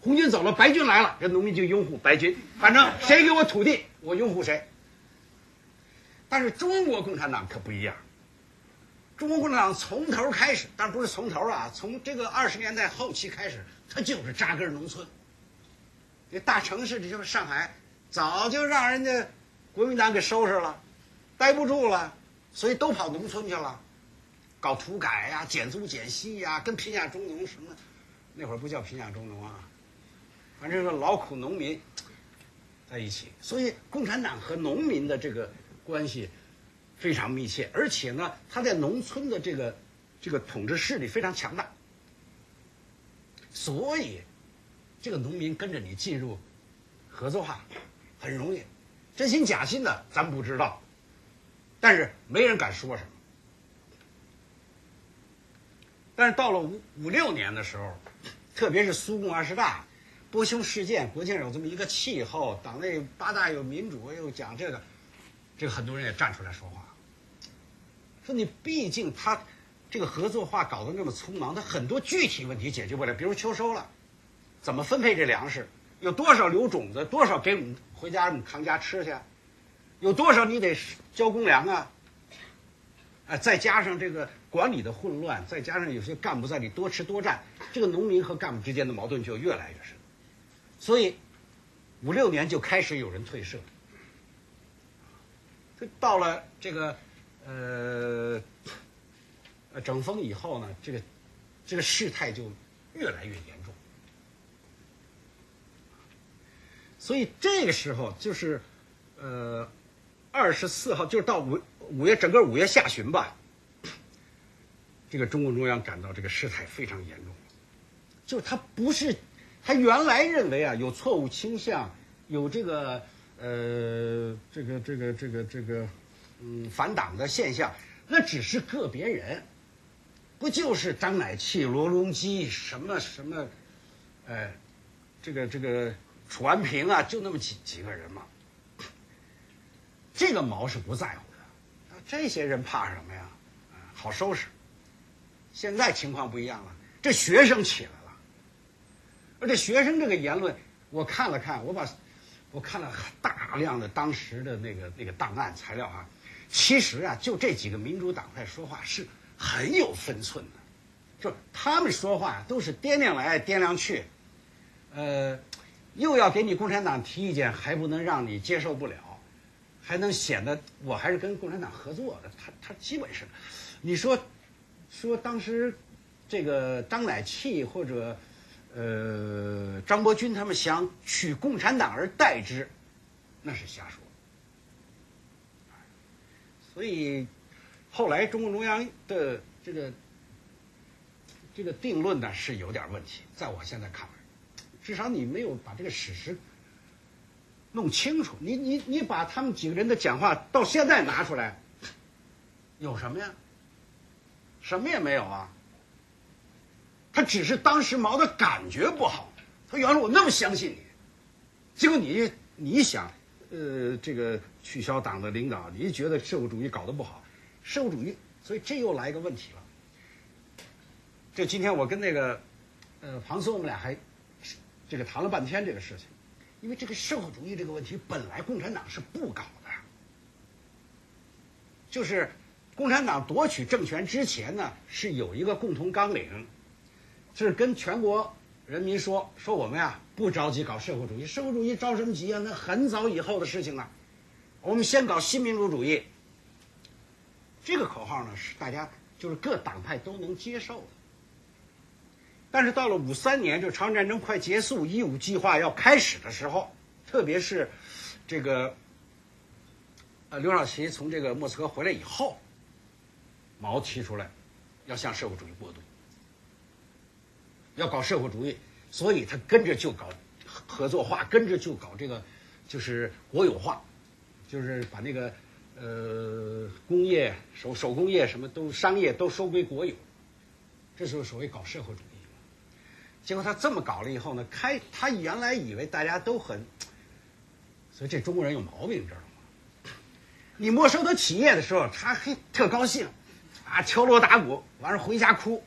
红军走了，白军来了，这农民就拥护白军。反正谁给我土地，我拥护谁。但是中国共产党可不一样，中国共产党从头开始，但不是从头啊，从这个二十年代后期开始，他就是扎根农村。这大城市，这就是上海，早就让人家国民党给收拾了，待不住了，所以都跑农村去了。搞土改呀，减租减息呀，跟贫下中农什么，那会儿不叫贫下中农啊，反正是劳苦农民在一起，所以共产党和农民的这个关系非常密切，而且呢，他在农村的这个这个统治势力非常强大，所以这个农民跟着你进入合作化很容易，真心假心的咱不知道，但是没人敢说什么。但是到了五五六年的时候，特别是苏共二十大、波匈事件，国际上有这么一个气候，党内八大有民主，又讲这个，这个很多人也站出来说话，说你毕竟他这个合作化搞得那么匆忙，他很多具体问题解决不了，比如秋收了，怎么分配这粮食，有多少留种子，多少给我们回家我们扛家吃去，有多少你得交公粮啊，啊，再加上这个。管理的混乱，再加上有些干部在里多吃多占，这个农民和干部之间的矛盾就越来越深。所以，五六年就开始有人退社。到了这个呃呃整风以后呢，这个这个事态就越来越严重。所以这个时候就是呃二十四号，就是到五五月整个五月下旬吧。这个中共中央感到这个事态非常严重，就是他不是他原来认为啊有错误倾向，有这个呃这个这个这个这个嗯反党的现象，那只是个别人，不就是张乃器、罗隆基什么什么，呃，这个这个楚安平啊，就那么几几个人嘛。这个毛是不在乎的，这些人怕什么呀？好收拾。现在情况不一样了，这学生起来了，而且学生这个言论，我看了看，我把，我看了大量的当时的那个那个档案材料啊，其实啊，就这几个民主党派说话是很有分寸的，就他们说话都是掂量来掂量去，呃，又要给你共产党提意见，还不能让你接受不了，还能显得我还是跟共产党合作的。他他基本是，你说说当时这个张乃器或者呃张伯钧他们想取共产党而代之，那是瞎说。所以后来中共中央的这个这个定论呢是有点问题，在我现在看来，至少你没有把这个史实弄清楚。你你你把他们几个人的讲话到现在拿出来，有什么呀？什么也没有啊。他只是当时毛的感觉不好，他原来我那么相信你，结果你你想。呃，这个取消党的领导，你觉得社会主义搞得不好？社会主义，所以这又来一个问题了。就今天我跟那个呃庞松，我们俩还这个谈了半天这个事情，因为这个社会主义这个问题，本来共产党是不搞的，就是共产党夺取政权之前呢，是有一个共同纲领，是跟全国人民说说我们呀。不着急搞社会主义，社会主义着什么急啊？那很早以后的事情了。我们先搞新民主主义。这个口号呢，是大家就是各党派都能接受的。但是到了五三年，就朝鲜战争快结束，一五计划要开始的时候，特别是这个呃刘少奇从这个莫斯科回来以后，毛提出来要向社会主义过渡，要搞社会主义。所以他跟着就搞合作化，跟着就搞这个，就是国有化，就是把那个呃工业手手工业什么都商业都收归国有，这是所谓搞社会主义。结果他这么搞了以后呢，开他原来以为大家都很，所以这中国人有毛病，你知道吗？你没收他企业的时候，他嘿特高兴，啊敲锣打鼓，完了回家哭。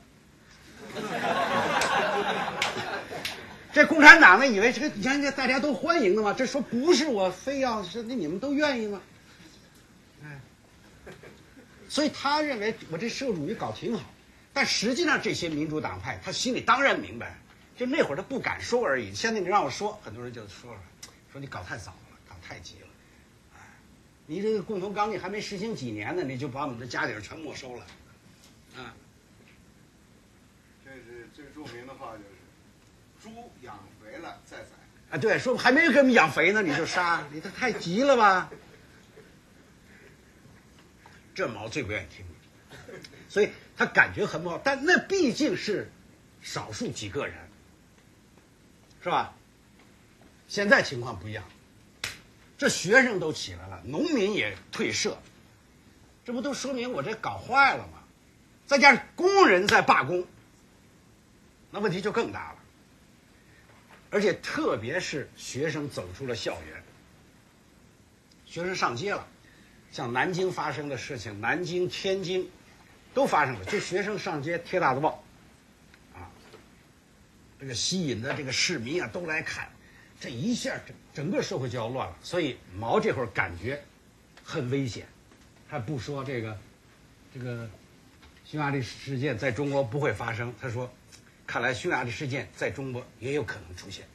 这共产党呢，以为这个人家大家都欢迎的嘛？这说不是我非要，是那你们都愿意吗？哎，所以他认为我这社会主义搞挺好，但实际上这些民主党派他心里当然明白，就那会儿他不敢说而已。现在你让我说，很多人就说了，说你搞太早了，搞太急了，你这个共同纲领还没实行几年呢，你就把我们的家底儿全没收了，啊。这是最著名的话就是。猪养肥了再宰啊！对，说还没给我们养肥呢，你就杀，你这太急了吧？这毛最不愿意听，所以他感觉很不好。但那毕竟是少数几个人，是吧？现在情况不一样，这学生都起来了，农民也退社，这不都说明我这搞坏了吗？再加上工人在罢工，那问题就更大了。而且特别是学生走出了校园，学生上街了，像南京发生的事情，南京、天津都发生了。就学生上街贴大字报，啊，这个吸引的这个市民啊都来看，这一下这整个社会就要乱了。所以毛这会儿感觉很危险，他不说这个这个匈牙利事件在中国不会发生，他说。看来匈牙利事件在中国也有可能出现。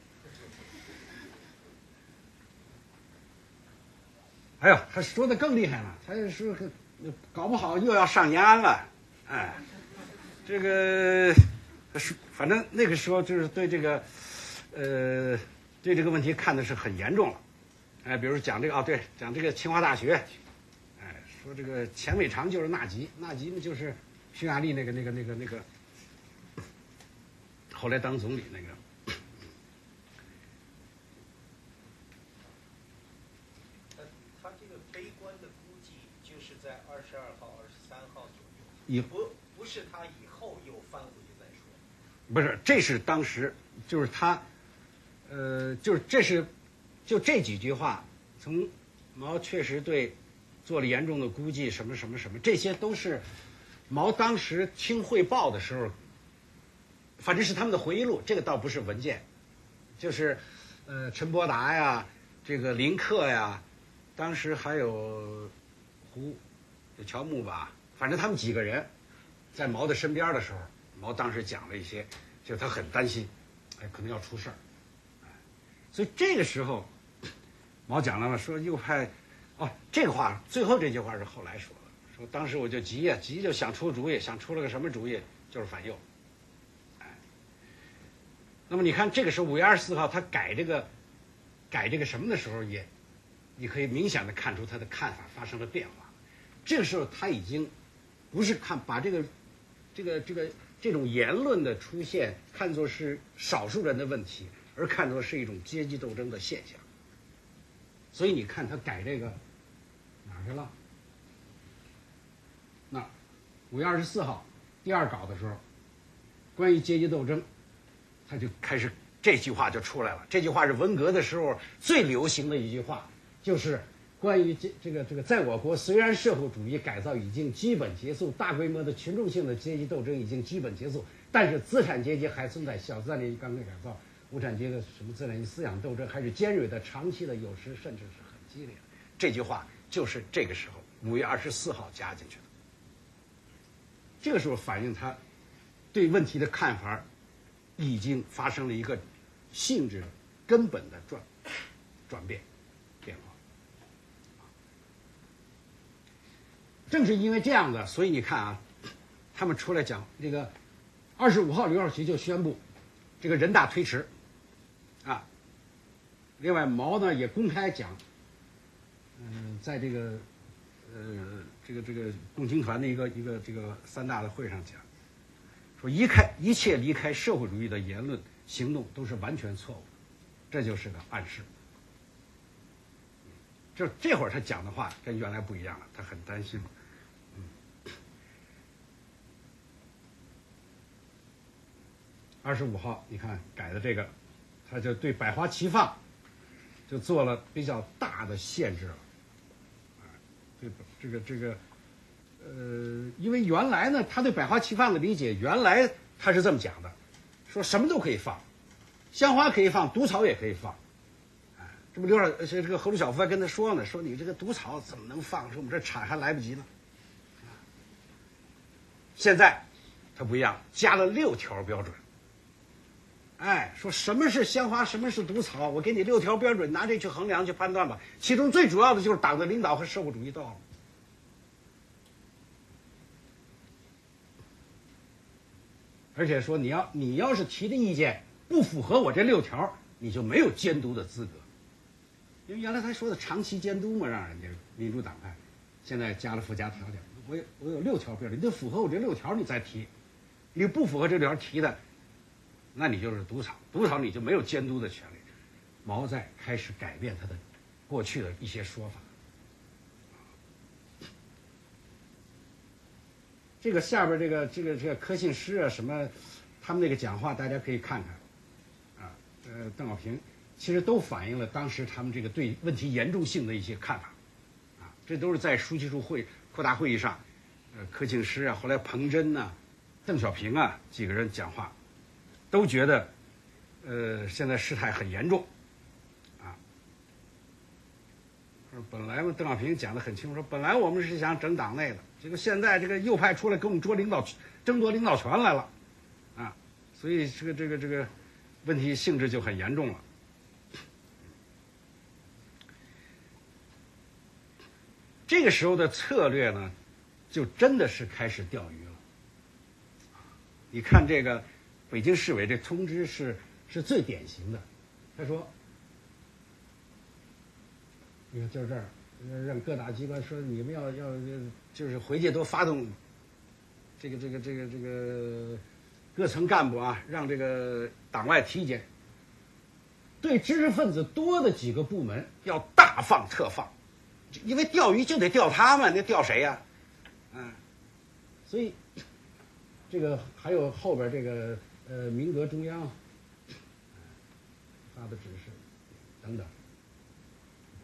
哎呦，他说的更厉害了，他说搞不好又要上延安了，哎，这个是反正那个时候就是对这个呃对这个问题看的是很严重了，哎，比如讲这个啊，对，讲这个清华大学，哎，说这个钱伟长就是纳吉，纳吉呢就是匈牙利那个那个那个那个。后来当总理那个，他这个悲观的估计就是在二十二号、二十三号左右，以不不是他以后又翻回去再说，不是，这是当时就是他，呃，就是这是就这几句话，从毛确实对做了严重的估计，什么什么什么，这些都是毛当时听汇报的时候。反正是他们的回忆录，这个倒不是文件，就是，呃，陈伯达呀，这个林克呀，当时还有胡乔木吧，反正他们几个人在毛的身边的时候，毛当时讲了一些，就他很担心，哎，可能要出事儿，所以这个时候，毛讲了嘛，说右派，哦，这个话最后这句话是后来说的，说当时我就急呀，急就想出主意，想出了个什么主意，就是反右，哎，那么你看这个时候五月二十四号他改这个，改这个什么的时候也，你可以明显的看出他的看法发生了变化。这个时候他已经不是看把这个这个这个这种言论的出现看作是少数人的问题，而看作是一种阶级斗争的现象。所以你看他改这个哪儿去了？那五月二十四号第二稿的时候，关于阶级斗争，他就开始这句话就出来了。这句话是文革的时候最流行的一句话，就是。关于这这个这个，在我国虽然社会主义改造已经基本结束，大规模的群众性的阶级斗争已经基本结束，但是资产阶级还存在小资产阶级刚刚改造，无产阶级的什么资产阶级思想斗争还是尖锐的、长期的，有时甚至是很激烈的。这句话就是这个时候五月二十四号加进去的。这个时候反映他对问题的看法已经发生了一个性质根本的转转变变化。正是因为这样的，所以你看啊，他们出来讲这个，二十五号刘少奇就宣布，这个人大推迟，另外毛呢也公开讲，嗯，在这个，呃，这个这个共青团的一个一个这个三大的会上讲，说一开一切离开社会主义的言论行动都是完全错误，这就是个暗示。就这会儿他讲的话跟原来不一样了，他很担心。二十五号，你看改的这个，他就对百花齐放，就做了比较大的限制了。啊，这这个这个，呃，因为原来呢，他对百花齐放的理解，原来他是这么讲的，说什么都可以放，香花可以放，毒草也可以放。哎，这不刘少这这个何鲁晓夫还跟他说呢，说你这个毒草怎么能放？说我们这产还来不及呢。现在他不一样，加了六条标准。哎，说什么是鲜花，什么是毒草？我给你六条标准，拿这去衡量去判断吧。其中最主要的就是党的领导和社会主义道路。而且说你要你要是提的意见不符合我这六条，你就没有监督的资格。因为原来他说的长期监督嘛，让人家民主党派，现在加了附加条件，我有我有六条标准，你得符合我这六条你再提，你不符合这条提的。那你就是赌场，赌场你就没有监督的权利。毛在开始改变他的过去的一些说法。这个下边这个这个这个柯信施啊什么，他们那个讲话大家可以看看，啊，呃，邓小平其实都反映了当时他们这个对问题严重性的一些看法，啊，这都是在书记处会扩大会议上，呃，柯庆施啊，后来彭真呐，邓小平啊几个人讲话。都觉得，呃，现在事态很严重，啊，本来嘛，邓小平讲的很清楚，说本来我们是想整党内的，结果现在这个右派出来跟我们捉领导，争夺领导权来了，啊，所以这个这个这个问题性质就很严重了。这个时候的策略呢，就真的是开始钓鱼了。你看这个。北京市委这通知是是最典型的，他说：“你看就是这儿，让各大机关说你们要要就是回去都发动这个这个这个这个各层干部啊，让这个党外体检，对知识分子多的几个部门要大放特放，因为钓鱼就得钓他们，那钓谁呀？嗯，所以这个还有后边这个。”呃，民革中央发的指示等等，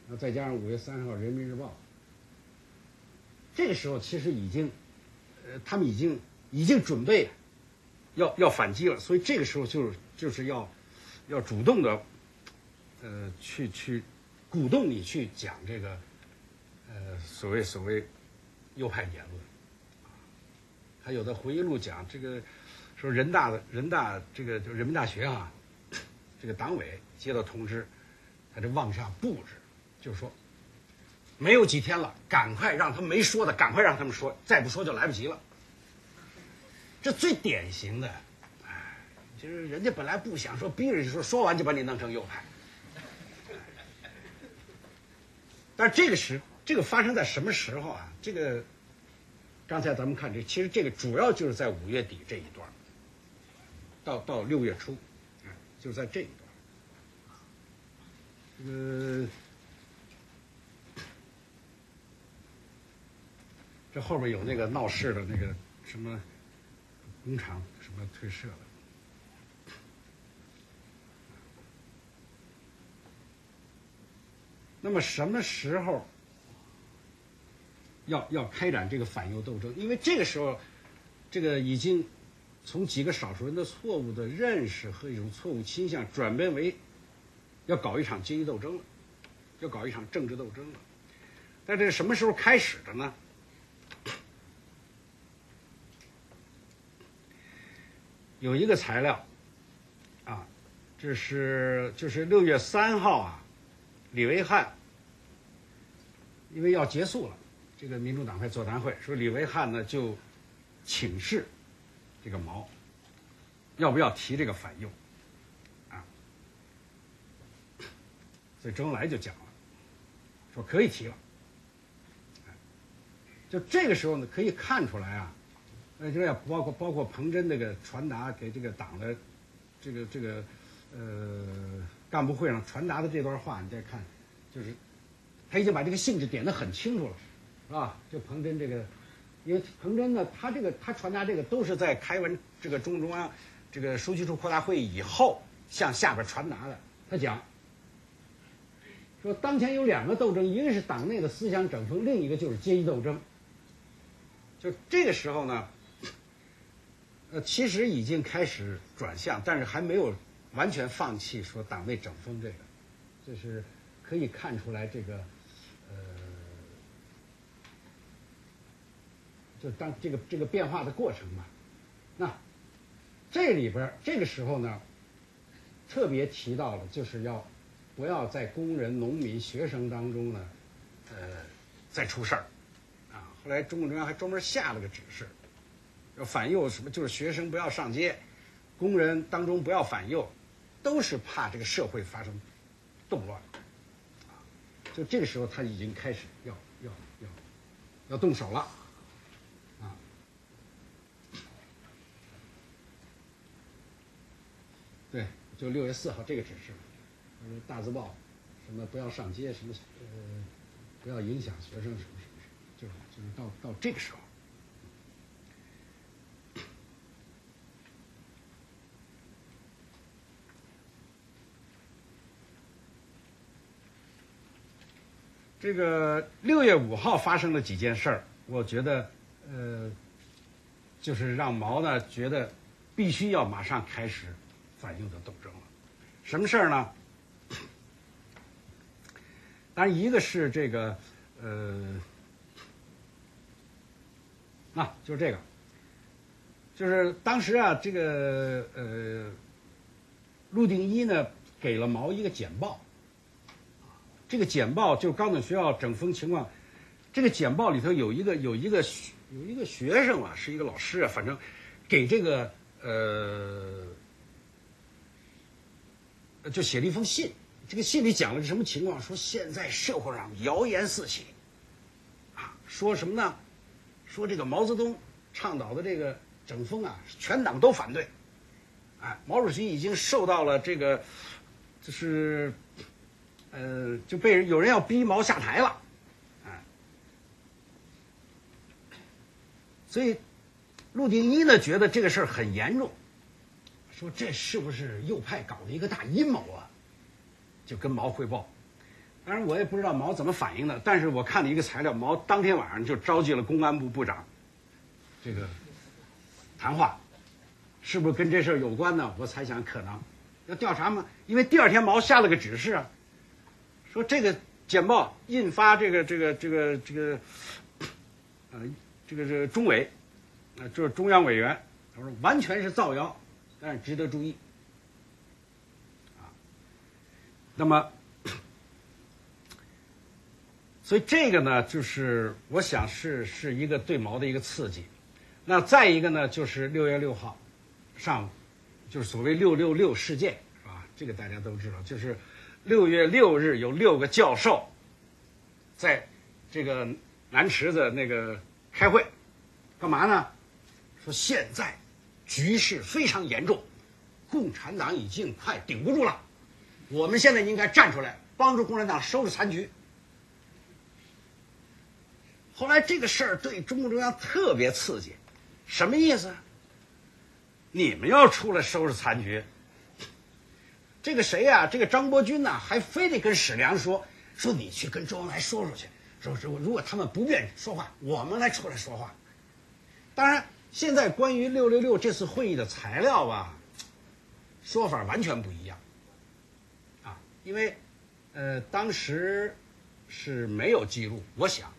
那再加上五月三十号《人民日报》，这个时候其实已经，呃，他们已经已经准备要要反击了，所以这个时候就是就是要要主动的，呃，去去鼓动你去讲这个，呃，所谓所谓右派言论。还有的回忆录讲这个，说人大的人大这个就人民大学啊，这个党委接到通知，他这往下布置，就说没有几天了，赶快让他没说的，赶快让他们说，再不说就来不及了。这最典型的，哎，就是人家本来不想说，逼着就说，说完就把你弄成右派。但这个时，这个发生在什么时候啊？这个，刚才咱们看这，其实这个主要就是在五月底这一段，到到六月初，哎，就在这一段。这个，这后边有那个闹事的那个什么工厂什么退社了。那么什么时候要要开展这个反右斗争？因为这个时候，这个已经从几个少数人的错误的认识和一种错误倾向，转变为要搞一场阶级斗争了，要搞一场政治斗争了。但这是什么时候开始的呢？有一个材料，啊，这是就是六月三号啊。李维汉因为要结束了，这个民主党派座谈会说李维汉呢就请示这个毛要不要提这个反右啊，所以周恩来就讲了，说可以提了。就这个时候呢，可以看出来啊，呃，就要包括包括彭真那个传达给这个党的这个这个呃。干部会上传达的这段话，你再看，就是他已经把这个性质点得很清楚了，是吧？就彭真这个，因为彭真呢，他这个他传达这个都是在开完这个中中央这个书记处扩大会议以后向下边传达的。他讲说，当前有两个斗争，一个是党内的思想整风，另一个就是阶级斗争。就这个时候呢，呃，其实已经开始转向，但是还没有。完全放弃说党内整风这个，就是可以看出来这个，就当这个这个变化的过程嘛。那这里边这个时候呢，特别提到了就是要不要在工人、农民、学生当中呢，呃，再出事儿啊。后来中共中央还专门下了个指示，要反右什么，就是学生不要上街，工人当中不要反右。都是怕这个社会发生动乱，啊，就这个时候他已经开始要要要要动手了，对，就六月四号这个指示，大字报，什么不要上街，什么呃，不要影响学生，什么什么什么，就是就是到到这个时候。这个六月五号发生了几件事儿，我觉得，呃，就是让毛呢觉得必须要马上开始反右的斗争了。什么事儿呢？当然，一个是这个，呃，啊，就是这个，就是当时啊，这个呃，陆定一呢给了毛一个简报。这个简报就是高等学校整风情况，这个简报里头有一个有一个有一个学生啊，是一个老师啊，反正给这个呃，就写了一封信。这个信里讲了个什么情况？说现在社会上谣言四起，啊，说什么呢？说这个毛泽东倡导的这个整风啊，全党都反对，哎，毛主席已经受到了这个，就是。呃，就被人有人要逼毛下台了，啊，所以陆定一呢觉得这个事儿很严重，说这是不是右派搞的一个大阴谋啊？就跟毛汇报。当然我也不知道毛怎么反应的，但是我看了一个材料，毛当天晚上就召集了公安部部长，这个谈话，是不是跟这事儿有关呢？我猜想可能要调查嘛？因为第二天毛下了个指示啊。说这个简报印发这个这个这个这个呃，这个这个中委，啊、这是中央委员，他说完全是造谣，但是值得注意。啊，那么，所以这个呢，就是我想是是一个对毛的一个刺激。那再一个呢，就是六月六号上午，就是所谓“六六六”事件，是吧？这个大家都知道，就是六月六日有六个教授在这个南池子那个开会，干嘛呢？说现在局势非常严重，共产党已经快顶不住了，我们现在应该站出来帮助共产党收拾残局。后来这个事儿对中共中央特别刺激，什么意思？你们要出来收拾残局，这个谁呀、这个张伯钧呐、还非得跟史良说说你去跟周恩来说说去，说说如果他们不愿意说话，我们来出来说话。当然，现在关于六六六这次会议的材料吧，说法完全不一样，啊，因为呃当时是没有记录，我想。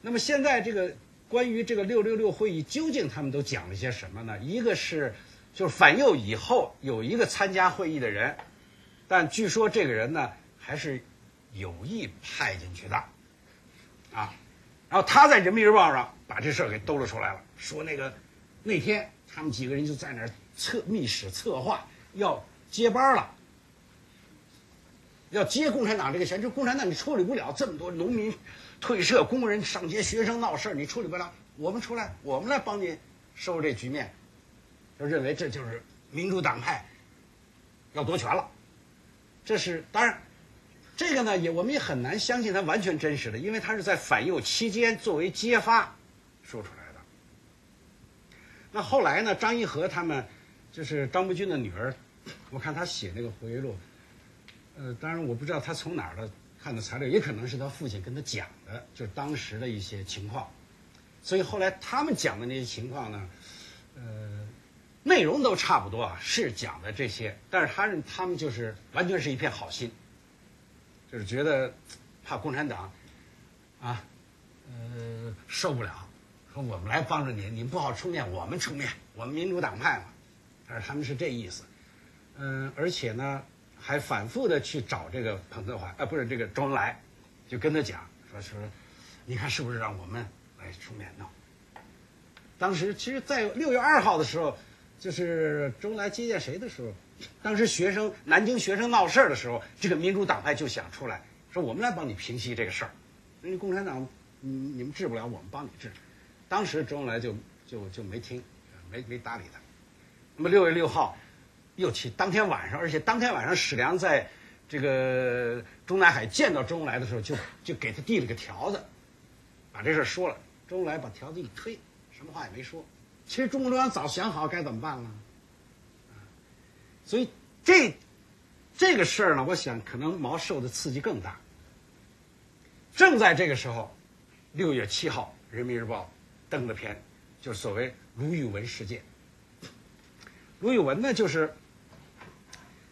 那么现在这个关于这个六六六会议，究竟他们都讲了些什么呢？一个是就是反右以后有一个参加会议的人，但据说这个人呢还是有意派进去的，啊，然后他在人民日报上把这事儿给兜了出来了，说那个那天他们几个人就在那儿策密室策划要接班了。要接共产党这个钱，就共产党你处理不了这么多农民退社、工人上街、学生闹事儿，你处理不了，我们出来，我们来帮你收拾这局面，就认为这就是民主党派要夺权了。这是当然，这个呢也我们也很难相信它完全真实的，因为它是在反右期间作为揭发说出来的。那后来呢，张一和他们就是张伯钧的女儿，我看他写那个回忆录。呃，当然我不知道他从哪儿的看的材料，也可能是他父亲跟他讲的，就是当时的一些情况。所以后来他们讲的那些情况呢，呃，内容都差不多啊，是讲的这些，但是他们他们就是完全是一片好心，就是觉得怕共产党啊，呃，受不了，说我们来帮着你，你不好出面，我们出面，我们民主党派嘛，他说他们是这意思，嗯、而且呢。还反复的去找这个彭德怀，啊，不是这个周恩来，就跟他讲说说，你看是不是让我们来出面闹？当时其实，在六月二号的时候，就是周恩来接见谁的时候，当时学生南京学生闹事儿的时候，这个民主党派就想出来说，我们来帮你平息这个事儿，因为共产党，你你们治不了，我们帮你治。当时周恩来就就就没听，没没搭理他。那么六月六号。又去当天晚上，而且当天晚上史良在这个中南海见到周恩来的时候，就就给他递了个条子，把这事说了。周恩来把条子一推，什么话也没说。其实中共中央早想好该怎么办了，所以这这个事儿呢，我想可能毛受的刺激更大。正在这个时候，六月七号，《人民日报》登了篇，就是所谓卢玉文事件。卢玉文呢，就是。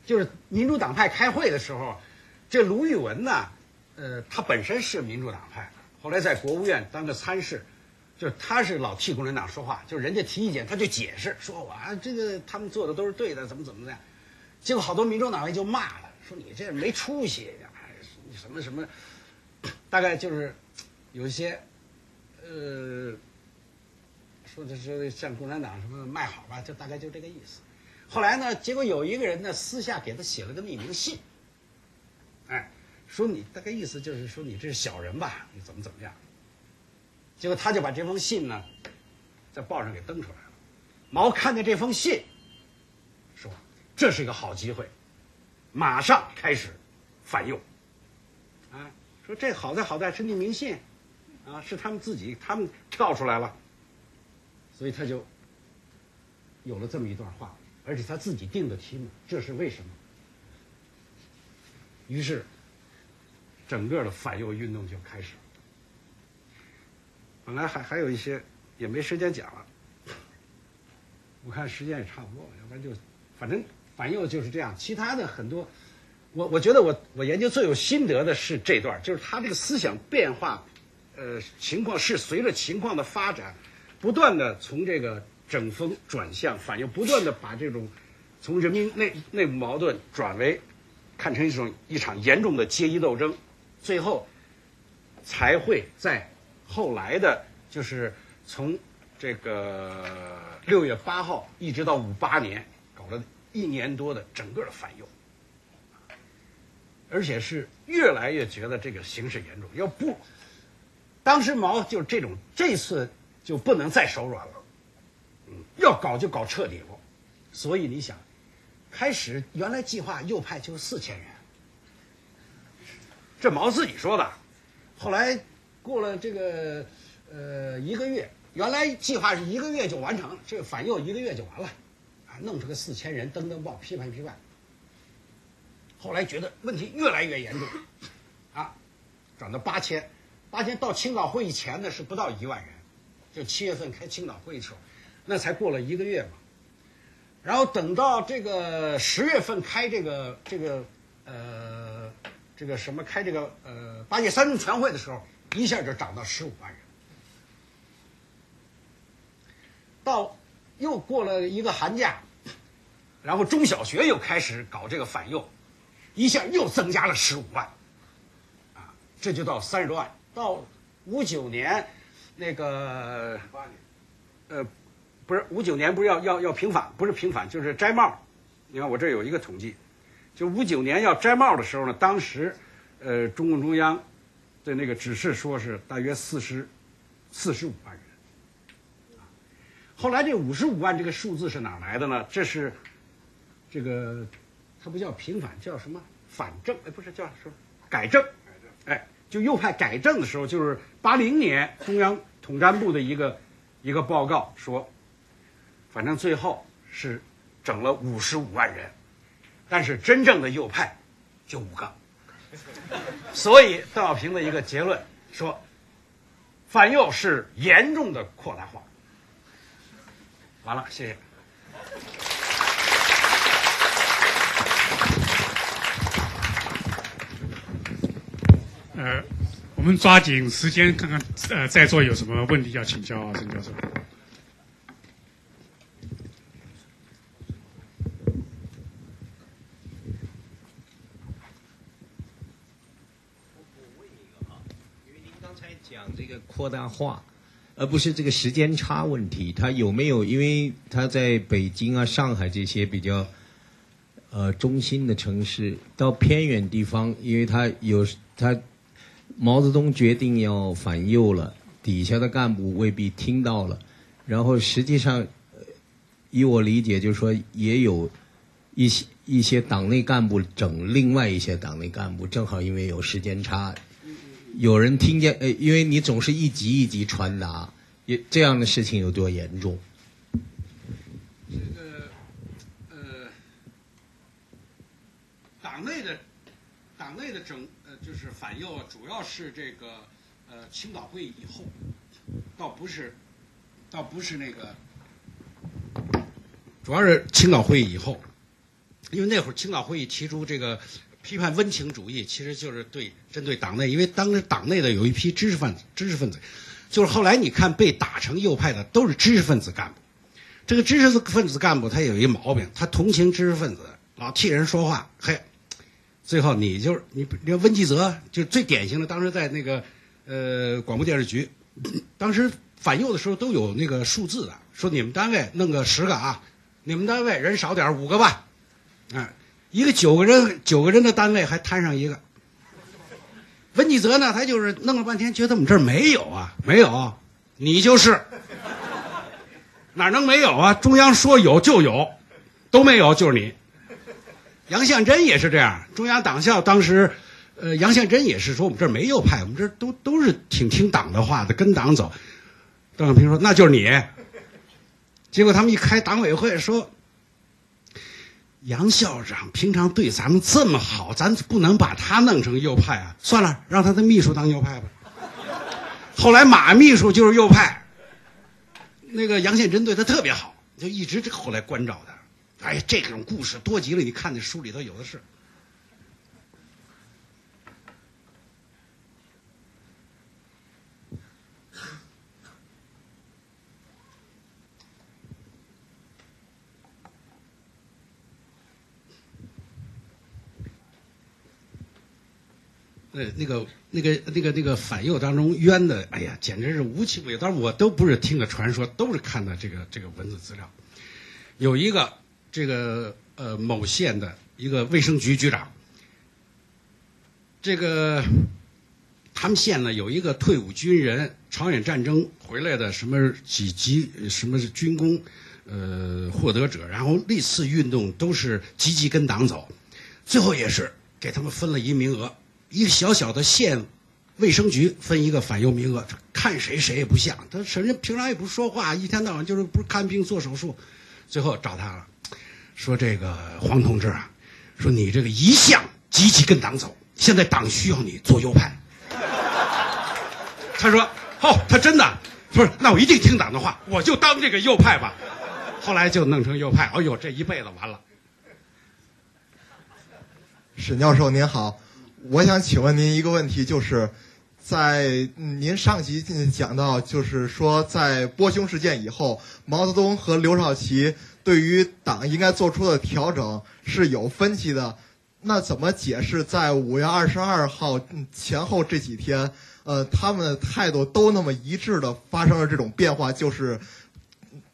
就是民主党派开会的时候，这卢玉文呢，呃，他本身是民主党派，后来在国务院当个参事，就是他是老替共产党说话，就是人家提意见他就解释，说我啊这个他们做的都是对的，怎么怎么的，结果好多民主党员就骂他，说你这没出息，哎，什么什么，大概就是有一些，呃，说的是向共产党什么卖好吧，就大概就这个意思。后来呢？结果有一个人呢，私下给他写了个匿名信，哎，说你大概意思就是说你这是小人吧，你怎么怎么样？结果他就把这封信呢，在报上给登出来了。毛看见这封信，说这是一个好机会，马上开始反右。啊，说这好在好在是匿名信，啊，是他们自己他们跳出来了，所以他就有了这么一段话。而且他自己定的题目，这是为什么？于是，整个的反右运动就开始了。本来还还有一些也没时间讲了，我看时间也差不多了，要不然就反正反右就是这样。其他的很多，我我觉得我我研究最有心得的是这段，就是他这个思想变化，呃，情况是随着情况的发展，不断的从这个整风转向反右，不断的把这种从人民内内部矛盾转为看成一种一场严重的阶级斗争，最后才会在后来的，就是从这个六月八号一直到五八年，搞了一年多的整个的反右。而且是越来越觉得这个形势严重，要不，当时毛就这种，这次就不能再手软了，嗯，要搞就搞彻底了，所以你想，开始原来计划右派就四千人，这毛自己说的，后来过了这个呃一个月，原来计划是一个月就完成，这个反右一个月就完了，啊，弄出个四千人登登报批判批判。后来觉得问题越来越严重，啊，涨到八千，八千到青岛会议前呢是不到一万人，就七月份开青岛会议时候，那才过了一个月嘛，然后等到这个十月份开这个这个呃这个什么开这个呃八届三中全会的时候，一下就涨到十五万人，到又过了一个寒假，然后中小学又开始搞这个反右。一下又增加了十五万，啊，这就到三十多万。到五九年，那个，呃，不是五九年不是要要要平反，不是平反就是摘帽。你看我这有一个统计，就五九年要摘帽的时候呢，当时，呃，中共中央的那个指示说是大约四十四十五万人。后来这五十五万这个数字是哪来的呢？这是这个。它不叫平反，叫什么反正？哎，不是叫什么改正？哎，就右派改正的时候，就是八零年中央统战部的一个一个报告说，反正最后是整了五十五万人，但是真正的右派就五个，所以邓小平的一个结论说，反右是严重的扩大化。完了，谢谢。呃，我们抓紧时间看看，呃，在座有什么问题要请教啊，沈教授。我问一个啊，因为您刚才讲这扩大化，而不是这个时间差问题，他有没有？因为他在北京啊、上海这些比较呃中心的城市，到偏远地方，因为他有他。毛泽东决定要反右了，底下的干部未必听到了。然后实际上，以我理解，就是说也有一些一些党内干部整另外一些党内干部，正好因为有时间差，有人听见，呃，因为你总是一级一级传达，也这样的事情有多严重？这个呃，党内的党内的整。呃就是反右，主要是这个呃青岛会议以后，倒不是，倒不是那个，主要是青岛会议以后，因为那会儿青岛会议提出这个批判温情主义，其实就是对针对党内，因为当时党内的有一批知识分子，知识分子，就是后来你看被打成右派的都是知识分子干部，这个知识分子干部他有一毛病，他同情知识分子，老替人说话，嘿。最后，你就是你，你看温基泽就最典型的，当时在那个呃广播电视局，当时反右的时候都有那个数字的，说你们单位弄个十个啊，你们单位人少点五个吧，啊，一个九个人九个人的单位还摊上一个。温纪泽呢，他就是弄了半天，觉得我们这儿没有啊，没有，你就是，哪能没有啊？中央说有就有，都没有就是你。杨向真也是这样，中央党校当时，呃，杨向真也是说我们这儿没右派，我们这都都是挺听党的话的，跟党走。邓小平说那就是你。结果他们一开党委会说，杨校长平常对咱们这么好，咱不能把他弄成右派啊！算了，让他的秘书当右派吧。后来马秘书就是右派，那个杨宪珍对他特别好，就一直后来关照他。哎，这种故事多极了，你看那书里头有的是。呃，那个、那个、那个、那个反右当中冤的，哎呀，简直是无奇不有。当然，我都不是听的传说，都是看的这个这个文字资料。有一个这个呃某县的一个卫生局局长，这个他们县呢有一个退伍军人，朝鲜战争回来的什么几级什么是军功呃获得者，然后历次运动都是积极跟党走，最后也是给他们分了一名额，一个小小的县卫生局分一个反右名额，看谁谁也不像，他人家平常也不说话，一天到晚就是不是看病做手术，最后找他了，说这个黄同志啊，说你这个一向积极跟党走，现在党需要你做右派。他说：“哦，他真的不是，那我一定听党的话，我就当这个右派吧。”后来就弄成右派，哎呦，这一辈子完了。沈教授您好，我想请问您一个问题，就是在您上集讲到，就是说在波匈事件以后，毛泽东和刘少奇对于党应该做出的调整是有分歧的。那怎么解释在五月二十二号前后这几天，呃，他们的态度都那么一致的发生了这种变化？就是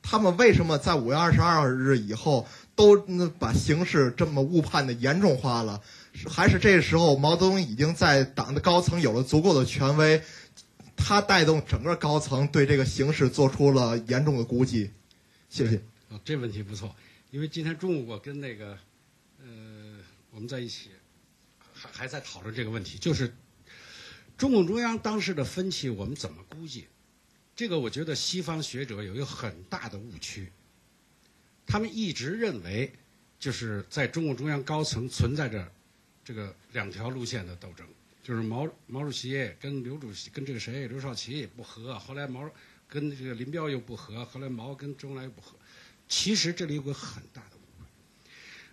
他们为什么在五月二十二日以后都把形势这么误判的严重化了？还是这个时候毛泽东已经在党的高层有了足够的权威，他带动整个高层对这个形势做出了严重的估计？谢谢。哦，这问题不错，因为今天中午我跟那个呃我们在一起，还还在讨论这个问题，就是中共中央当时的分歧，我们怎么估计？这个我觉得西方学者有一个很大的误区，他们一直认为就是在中共中央高层存在着这个两条路线的斗争，就是毛毛主席跟刘主席跟这个谁刘少奇也不和，后来毛跟这个林彪又不和，后来毛跟周恩来又不和。其实这里有个很大的误会，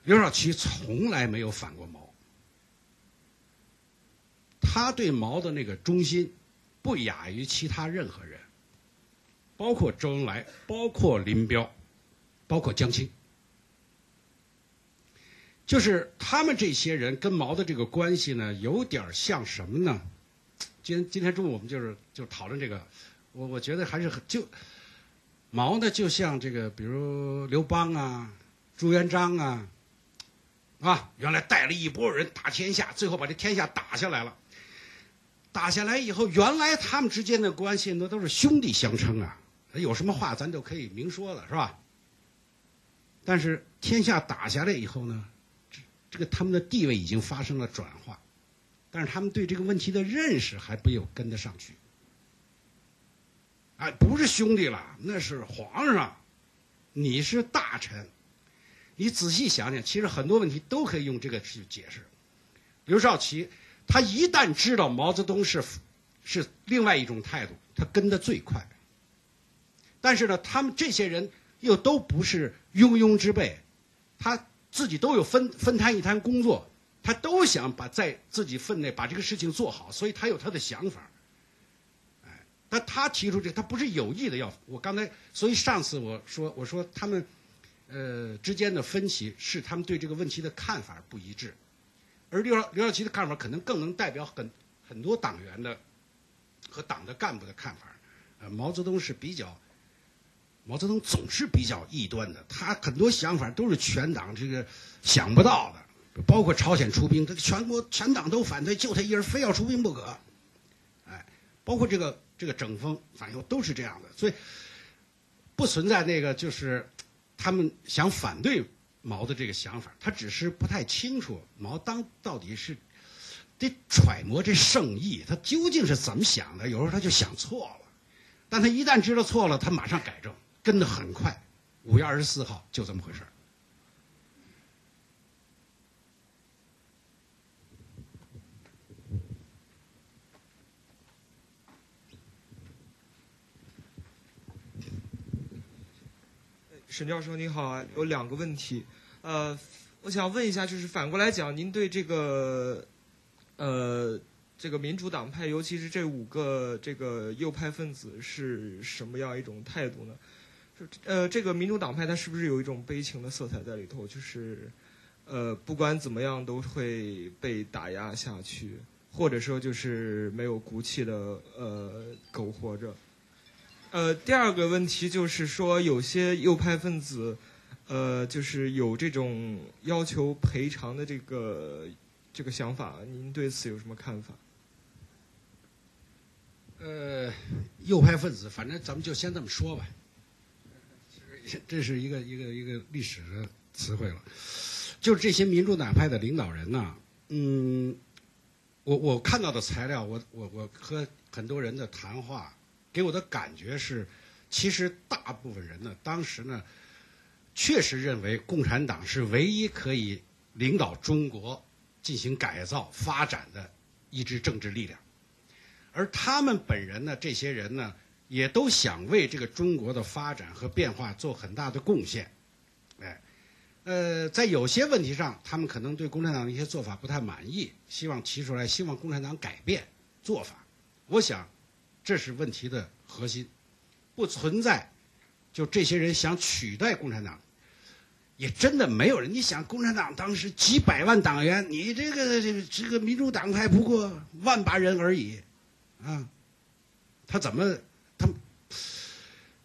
刘少奇从来没有反过毛，他对毛的那个忠心不亚于其他任何人，包括周恩来，包括林彪，包括江青。就是他们这些人跟毛的这个关系呢，有点像什么呢？今今天中午我们就是就讨论这个，我我觉得还是很就毛呢，就像这个，比如刘邦啊、朱元璋啊，啊，原来带了一波人打天下，最后把这天下打下来了。打下来以后，原来他们之间的关系那都是兄弟相称啊，有什么话咱就可以明说了，是吧？但是天下打下来以后呢，这个他们的地位已经发生了转化，但是他们对这个问题的认识还没有跟得上去。哎，不是兄弟了，那是皇上，你是大臣，你仔细想想，其实很多问题都可以用这个去解释。刘少奇，他一旦知道毛泽东是是另外一种态度，他跟得最快。但是呢，他们这些人又都不是庸庸之辈，他自己都有分分摊一摊工作，他都想把在自己分内把这个事情做好，所以他有他的想法。哎但他提出这，他不是有意的要我刚才，所以上次我说我说他们，呃之间的分歧是他们对这个问题的看法不一致，而刘少刘少奇的看法可能更能代表很很多党员的和党的干部的看法。呃，毛泽东是比较，毛泽东总是比较异端的，他很多想法都是全党这个想不到的，包括朝鲜出兵，这全国全党都反对，就他一人非要出兵不可。哎，包括这个。这个整风反右都是这样的，所以不存在那个就是他们想反对毛的这个想法，他只是不太清楚毛当到底是得揣摩这圣意，他究竟是怎么想的？有时候他就想错了，但他一旦知道错了，他马上改正，跟得很快。五月二十四号就这么回事儿。沈教授您好啊，有两个问题，呃，我想问一下，就是反过来讲，您对这个，呃，这个民主党派，尤其是这五个这个右派分子是什么样一种态度呢？呃，这个民主党派它是不是有一种悲情的色彩在里头？就是，呃，不管怎么样都会被打压下去，或者说就是没有骨气的呃苟活着。呃，第二个问题就是说，有些右派分子，呃，就是有这种要求赔偿的这个这个想法，您对此有什么看法？呃，右派分子，反正咱们就先这么说吧。这是一个一个一个历史的词汇了。就是这些民主党派的领导人呢，嗯，我我看到的材料，我我我和很多人的谈话。给我的感觉是，其实大部分人呢，当时呢，确实认为共产党是唯一可以领导中国进行改造发展的一支政治力量，而他们本人呢，这些人呢，也都想为这个中国的发展和变化做很大的贡献，哎，呃，在有些问题上，他们可能对共产党的一些做法不太满意，希望提出来，希望共产党改变做法。我想。这是问题的核心，不存在，就这些人想取代共产党，也真的没有人。你想，共产党当时几百万党员，你这个这个这个民主党派不过万把人而已，啊，他怎么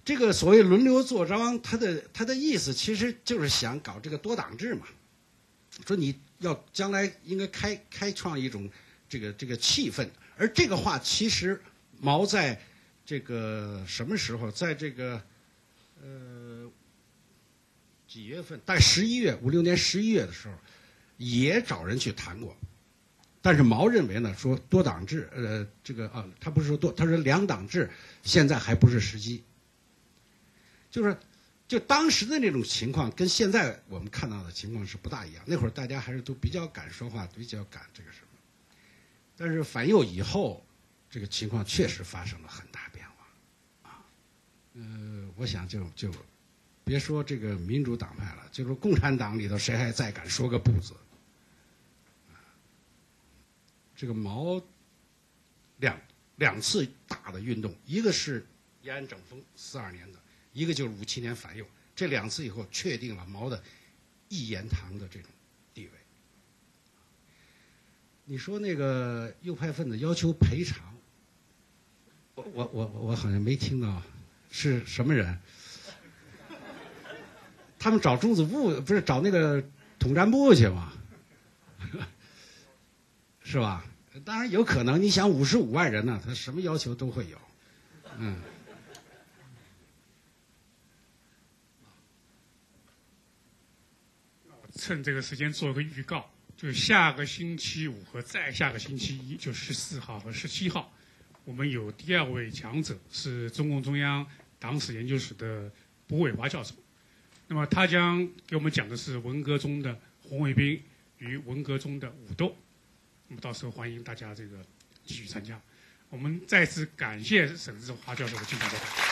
这个所谓轮流坐庄，他的他的意思其实就是想搞这个多党制嘛，说你要将来应该开开创一种这个这个气氛，而这个话其实。毛在这个什么时候，在这个呃几月份？在十一月五六年十一月的时候，也找人去谈过。但是毛认为呢，说多党制，呃，这个啊，他不是说多，他说两党制现在还不是时机。就是，就当时的那种情况，跟现在我们看到的情况是不大一样。那会儿大家还是都比较敢说话，比较敢这个什么。但是反右以后。这个情况确实发生了很大变化，啊，呃，我想就就别说这个民主党派了，就是共产党里头谁还再敢说个不字？这个毛两两次大的运动，一个是延安整风四二年的，一个就是五七年反右，这两次以后确定了毛的一言堂的这种地位。你说那个右派分子要求赔偿？我我我我好像没听到，是什么人？他们找中子部不是找那个统战部去吗？是吧？当然有可能。你想五十五万人呢，他什么要求都会有。嗯。趁这个时间做个预告，就下个星期五和再下个星期一，就十四号和十七号。我们有第二位讲者是中共中央党史研究室的卜伟华教授，那么他将给我们讲的是文革中的红卫兵与文革中的武斗，那么到时候欢迎大家这个继续参加。我们再次感谢沈志华教授的精彩报道。